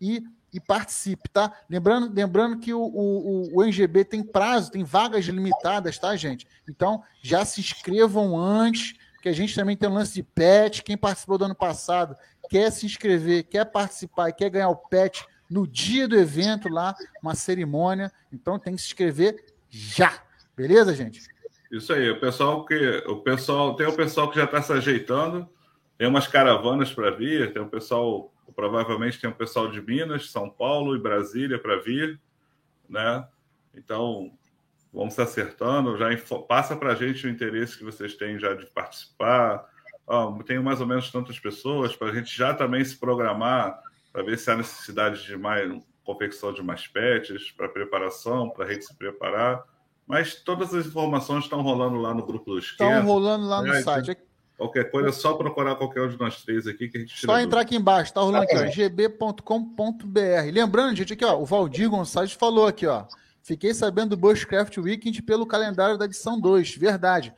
S1: e e participe, tá? Lembrando, lembrando que o, o, o NGB tem prazo, tem vagas limitadas, tá, gente? Então, já se inscrevam antes, que a gente também tem um lance de pet. Quem participou do ano passado quer se inscrever, quer participar e quer ganhar o pet no dia do evento lá, uma cerimônia. Então, tem que se inscrever já. Beleza, gente?
S3: Isso aí, o pessoal que o pessoal tem o pessoal que já está se ajeitando, tem umas caravanas para vir, tem o pessoal provavelmente tem um pessoal de Minas, São Paulo e Brasília para vir, né? Então, vamos se acertando. Já passa para a gente o interesse que vocês têm já de participar. Oh, tenho mais ou menos tantas pessoas para a gente já também se programar para ver se há necessidade de mais confecção de mais pets, para preparação, para a gente se preparar. Mas todas as informações estão rolando lá no grupo do Esquerdo.
S1: Estão rolando lá no é, site.
S3: Qualquer coisa é só procurar qualquer um de nós três aqui que a gente
S1: Só entrar aqui embaixo, tá rolando aqui, ó, gb.com.br. Lembrando, gente, aqui, ó, o Valdir Gonçalves falou aqui, ó. Fiquei sabendo do Bushcraft Weekend pelo calendário da edição 2. Verdade.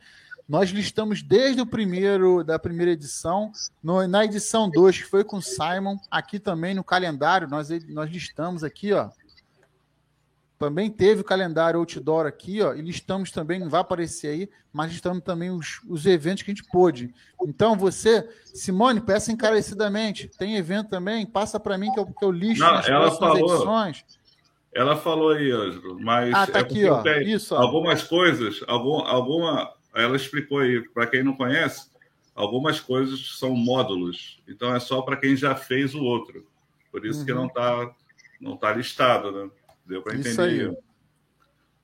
S1: Nós listamos desde o primeiro da primeira edição, no, na edição 2, que foi com o Simon, aqui também no calendário, nós, nós listamos aqui, ó. Também teve o calendário outdoor aqui, ó, e listamos também, não vai aparecer aí, mas listamos também os, os eventos que a gente pôde. Então, você, Simone, peça encarecidamente, tem evento também, passa para mim que eu, que eu listo
S3: não, nas ela próximas falou, edições. Ela falou aí, Ângelo, mas
S1: ah, tá é aqui, ó. Isso, ó.
S3: algumas coisas, algum, alguma, ela explicou aí, para quem não conhece, algumas coisas são módulos, então é só para quem já fez o outro. Por isso uhum. que não está não tá listado, né? Deu para entender.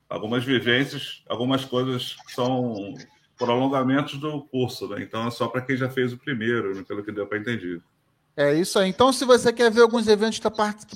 S3: Algumas vivências, algumas coisas são prolongamentos do curso, né? Então é só para quem já fez o primeiro, né? pelo que deu para entender.
S1: É isso aí. Então, se você quer ver alguns eventos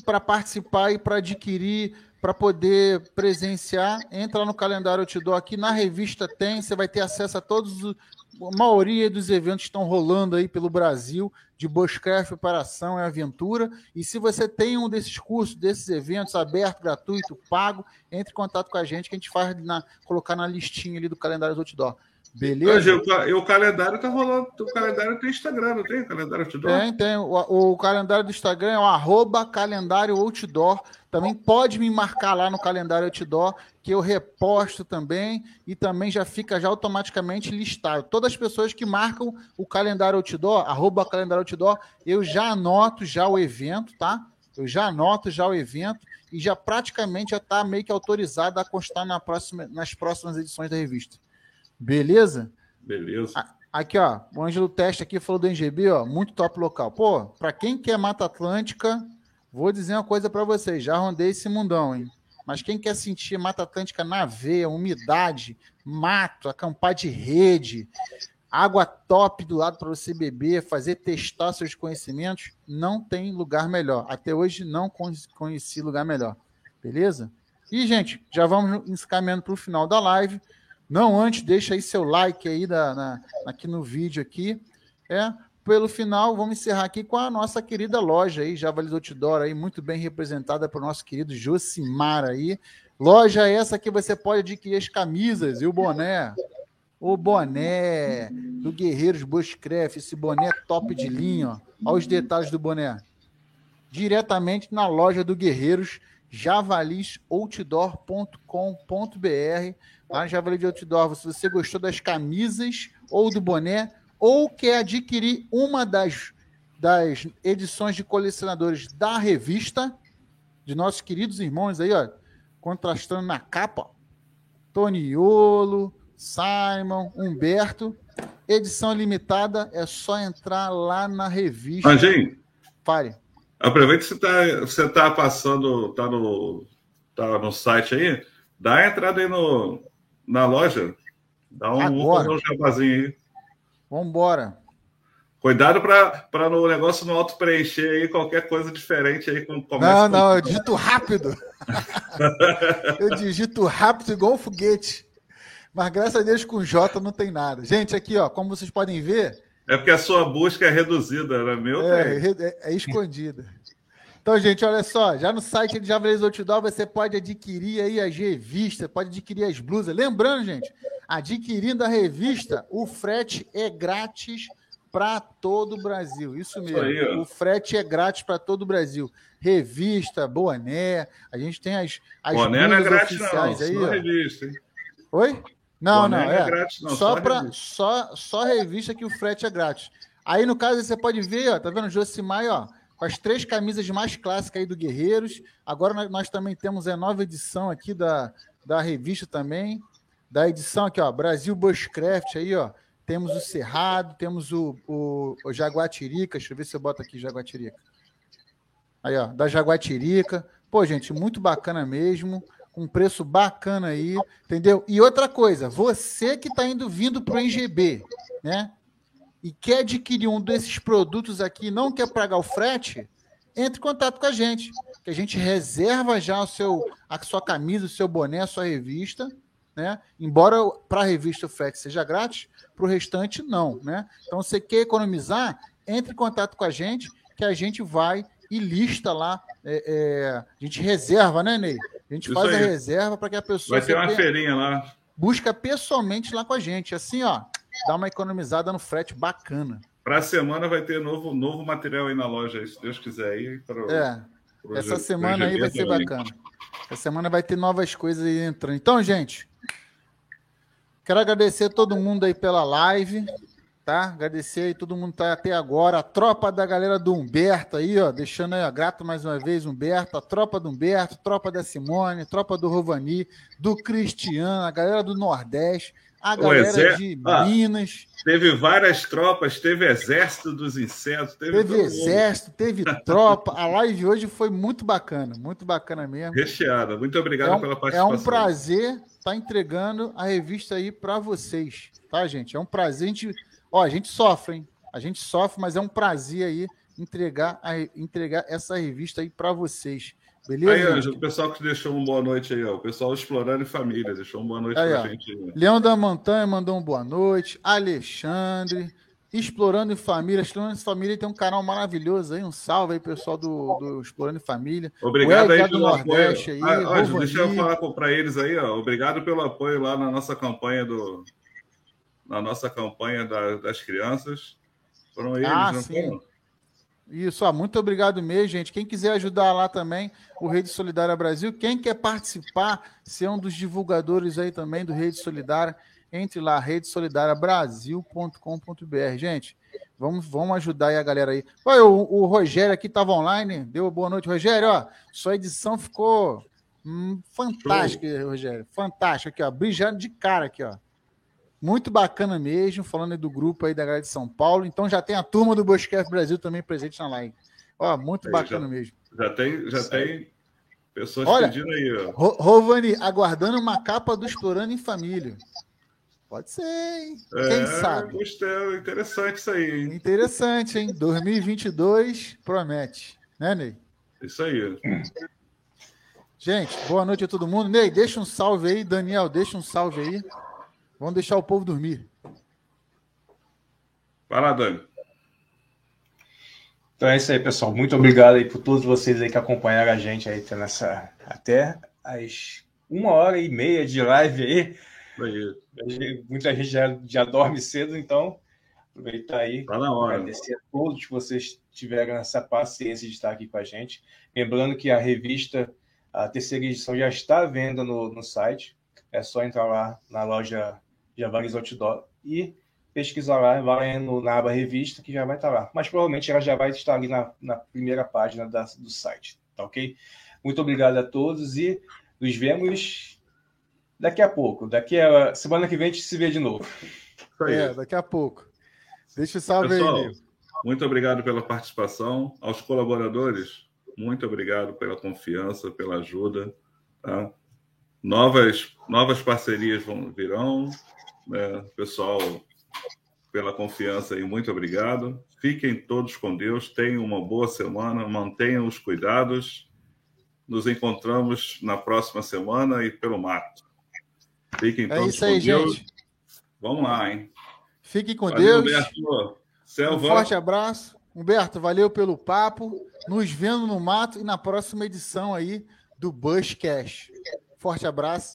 S1: para participar e para adquirir, para poder presenciar, entra no calendário eu te dou aqui. Na revista tem, você vai ter acesso a todos, a maioria dos eventos estão rolando aí pelo Brasil de bushcraft, preparação e aventura. E se você tem um desses cursos, desses eventos aberto, gratuito, pago, entre em contato com a gente que a gente faz na, colocar na listinha ali do calendário do Outdoor. Beleza?
S3: E o, calendário tá rolando. O calendário tem Instagram, não tem? O calendário outdoor?
S1: Tem, tem. O, o calendário do Instagram é o arroba calendário outdoor. Também pode me marcar lá no calendário outdoor, que eu reposto também e também já fica já automaticamente listado. Todas as pessoas que marcam o calendário outdoor, arroba calendário outdoor, eu já anoto já o evento, tá? Eu já anoto já o evento e já praticamente já está meio que autorizado a constar na próxima, nas próximas edições da revista. Beleza?
S3: Beleza.
S1: Aqui, ó, o Ângelo Teste aqui falou do NGB, ó, muito top local. Pô, para quem quer Mata Atlântica, vou dizer uma coisa para vocês, já rondei esse mundão, hein? Mas quem quer sentir Mata Atlântica na veia, umidade, mato, acampar de rede, água top do lado para você beber, fazer testar seus conhecimentos, não tem lugar melhor. Até hoje não conheci lugar melhor. Beleza? E, gente, já vamos encaminhando para o final da live. Não antes, deixa aí seu like aí da, na, aqui no vídeo aqui. É, pelo final, vamos encerrar aqui com a nossa querida loja aí, Javali do Outdoor aí, muito bem representada pelo nosso querido Josimar aí. Loja essa que você pode adquirir as camisas e o boné. O boné do Guerreiros Bushcraft, esse boné top de linha, ó. Olha os detalhes do boné. Diretamente na loja do Guerreiros, javalisoutdoor.com.br lá no Javali de Outdoor, se você gostou das camisas ou do boné, ou quer adquirir uma das, das edições de colecionadores da revista, de nossos queridos irmãos aí, ó, contrastando na capa, Toniolo, Simon, Humberto. Edição limitada, é só entrar lá na revista.
S3: Anjinho.
S1: Pare.
S3: Aproveita que você está você tá passando, tá no, tá no site aí, dá a entrada aí no, na loja. Dá um,
S1: Agora.
S3: um jabazinho aí.
S1: Vambora.
S3: Cuidado para o negócio não auto-preencher aí qualquer coisa diferente aí com
S1: Não, não, eu digito rápido. [laughs] eu digito rápido igual um foguete. Mas graças a Deus com J não tem nada. Gente, aqui, ó, como vocês podem ver.
S3: É porque a sua busca é reduzida, né? Meu
S1: é, é, é, escondida. Então, gente, olha só, já no site de Javelins Outdoor você pode adquirir aí as revistas, pode adquirir as blusas. Lembrando, gente, adquirindo a revista, o frete é grátis para todo o Brasil. Isso mesmo. Aí, o frete é grátis para todo o Brasil. Revista, boné, a gente tem as, as
S3: boné não é grátis, oficiais não, aí. Só revista, hein?
S1: Oi? Não, boné não, é. é grátis, não, só, só, pra, revista. Só, só revista que o frete é grátis. Aí, no caso, você pode ver, ó, tá vendo? Josimar, ó, com as três camisas mais clássicas aí do Guerreiros. Agora nós também temos a nova edição aqui da, da revista também. Da edição aqui, ó, Brasil Bushcraft aí, ó. Temos o Cerrado, temos o, o, o Jaguatirica. Deixa eu ver se eu boto aqui Jaguatirica. Aí, ó, da Jaguatirica. Pô, gente, muito bacana mesmo. Um preço bacana aí, entendeu? E outra coisa, você que está indo vindo para o NGB, né? E quer adquirir um desses produtos aqui, não quer pagar o frete, entre em contato com a gente, que a gente reserva já o seu, a sua camisa, o seu boné, a sua revista, né? Embora para a revista o frete seja grátis, para o restante não, né? Então, você quer economizar, entre em contato com a gente, que a gente vai e lista lá, é, é, a gente reserva, né, Ney? A gente Isso faz aí. a reserva para que a pessoa...
S3: Vai ter uma feirinha lá.
S1: Busca pessoalmente lá com a gente, assim, ó, dá uma economizada no frete bacana.
S3: Para a semana vai ter novo, novo material aí na loja, se Deus quiser. Aí,
S1: pro, é, pro essa semana aí vai ser bacana. Essa semana vai ter novas coisas aí entrando. Então, gente, Quero agradecer todo mundo aí pela live, tá? Agradecer aí todo mundo que tá até agora, a tropa da galera do Humberto aí, ó, deixando aí, ó, grato mais uma vez, Humberto, a tropa do Humberto, tropa da Simone, tropa do Rovani, do Cristiano, a galera do Nordeste, a galera de ah, Minas.
S3: Teve várias tropas, teve exército dos insetos,
S1: teve, teve exército, teve tropa. A live hoje foi muito bacana, muito bacana mesmo.
S3: Recheada. Muito obrigado
S1: é um,
S3: pela participação.
S1: É um prazer estar tá entregando a revista aí para vocês, tá, gente? É um prazer. A gente, ó, a gente sofre, hein? A gente sofre, mas é um prazer aí entregar, a, entregar essa revista aí para vocês. Beleza? Aí,
S3: Ângelo, o pessoal que deixou uma boa noite aí, ó. O pessoal explorando família, deixou uma boa noite aí, pra ó. gente. Aí.
S1: Leão da Montanha mandou uma boa noite. Alexandre. Explorando em Família. Explorando em Família tem um canal maravilhoso aí. Um salve aí, pessoal do, do Explorando em Família.
S3: Obrigado aí pelo Nordeste apoio. Aí, ah, ó, deixa eu falar para eles aí, ó. Obrigado pelo apoio lá na nossa campanha do. Na nossa campanha da, das crianças. Foram eles, ah, não sim. foram?
S1: Isso, ah, muito obrigado mesmo, gente. Quem quiser ajudar lá também, o Rede Solidária Brasil. Quem quer participar, ser um dos divulgadores aí também do Rede Solidária, entre lá, redesolidariabrasil.com.br. Gente, vamos, vamos ajudar aí a galera aí. Olha, o, o Rogério aqui estava online. Deu boa noite, Rogério. Ó, sua edição ficou hum, fantástica, Rogério. Fantástica aqui, ó. Brilhando de cara aqui, ó. Muito bacana mesmo, falando do grupo aí da galera de São Paulo. Então já tem a turma do Bosquef Brasil também presente na live. Ó, muito bacana
S3: já,
S1: mesmo.
S3: Já tem, já tem pessoas Olha, pedindo aí, ó.
S1: Rovani, aguardando uma capa do Explorando em Família. Pode ser, hein? É, Quem sabe?
S3: Gostei, interessante isso aí, hein?
S1: Interessante, hein? 2022 promete, né, Ney?
S3: Isso aí.
S1: Gente, boa noite a todo mundo. Ney, deixa um salve aí. Daniel, deixa um salve aí. Vamos deixar o povo dormir.
S3: Vai lá, Dani.
S2: Então é isso aí, pessoal. Muito obrigado aí por todos vocês aí que acompanharam a gente aí nessa até as uma hora e meia de live aí. aí. Muita gente já, já dorme cedo, então aproveitar aí.
S3: Tá na hora.
S2: Agradecer a todos que vocês tiveram essa paciência de estar aqui com a gente. Lembrando que a revista, a terceira edição, já está à venda no, no site. É só entrar lá na loja Javares Outdoor e pesquisar lá, vai no, na aba revista que já vai estar lá. Mas provavelmente ela já vai estar ali na, na primeira página da, do site, tá ok? Muito obrigado a todos e nos vemos daqui a pouco. Daqui a semana que vem a gente se vê de novo.
S1: É, daqui a pouco. Deixa o salve Pessoal, aí,
S3: Muito obrigado pela participação. Aos colaboradores, muito obrigado pela confiança, pela ajuda. Tá? Novas, novas parcerias vão, virão. Né? Pessoal, pela confiança e muito obrigado. Fiquem todos com Deus, tenham uma boa semana, mantenham os cuidados. Nos encontramos na próxima semana e pelo mato. Fiquem é todos
S1: isso aí,
S3: com Deus. Gente. Vamos lá, hein?
S1: Fiquem com valeu, Deus. Humberto. Um forte abraço. Humberto, valeu pelo papo. Nos vendo no mato e na próxima edição aí do Bush Cash. Forte abraço.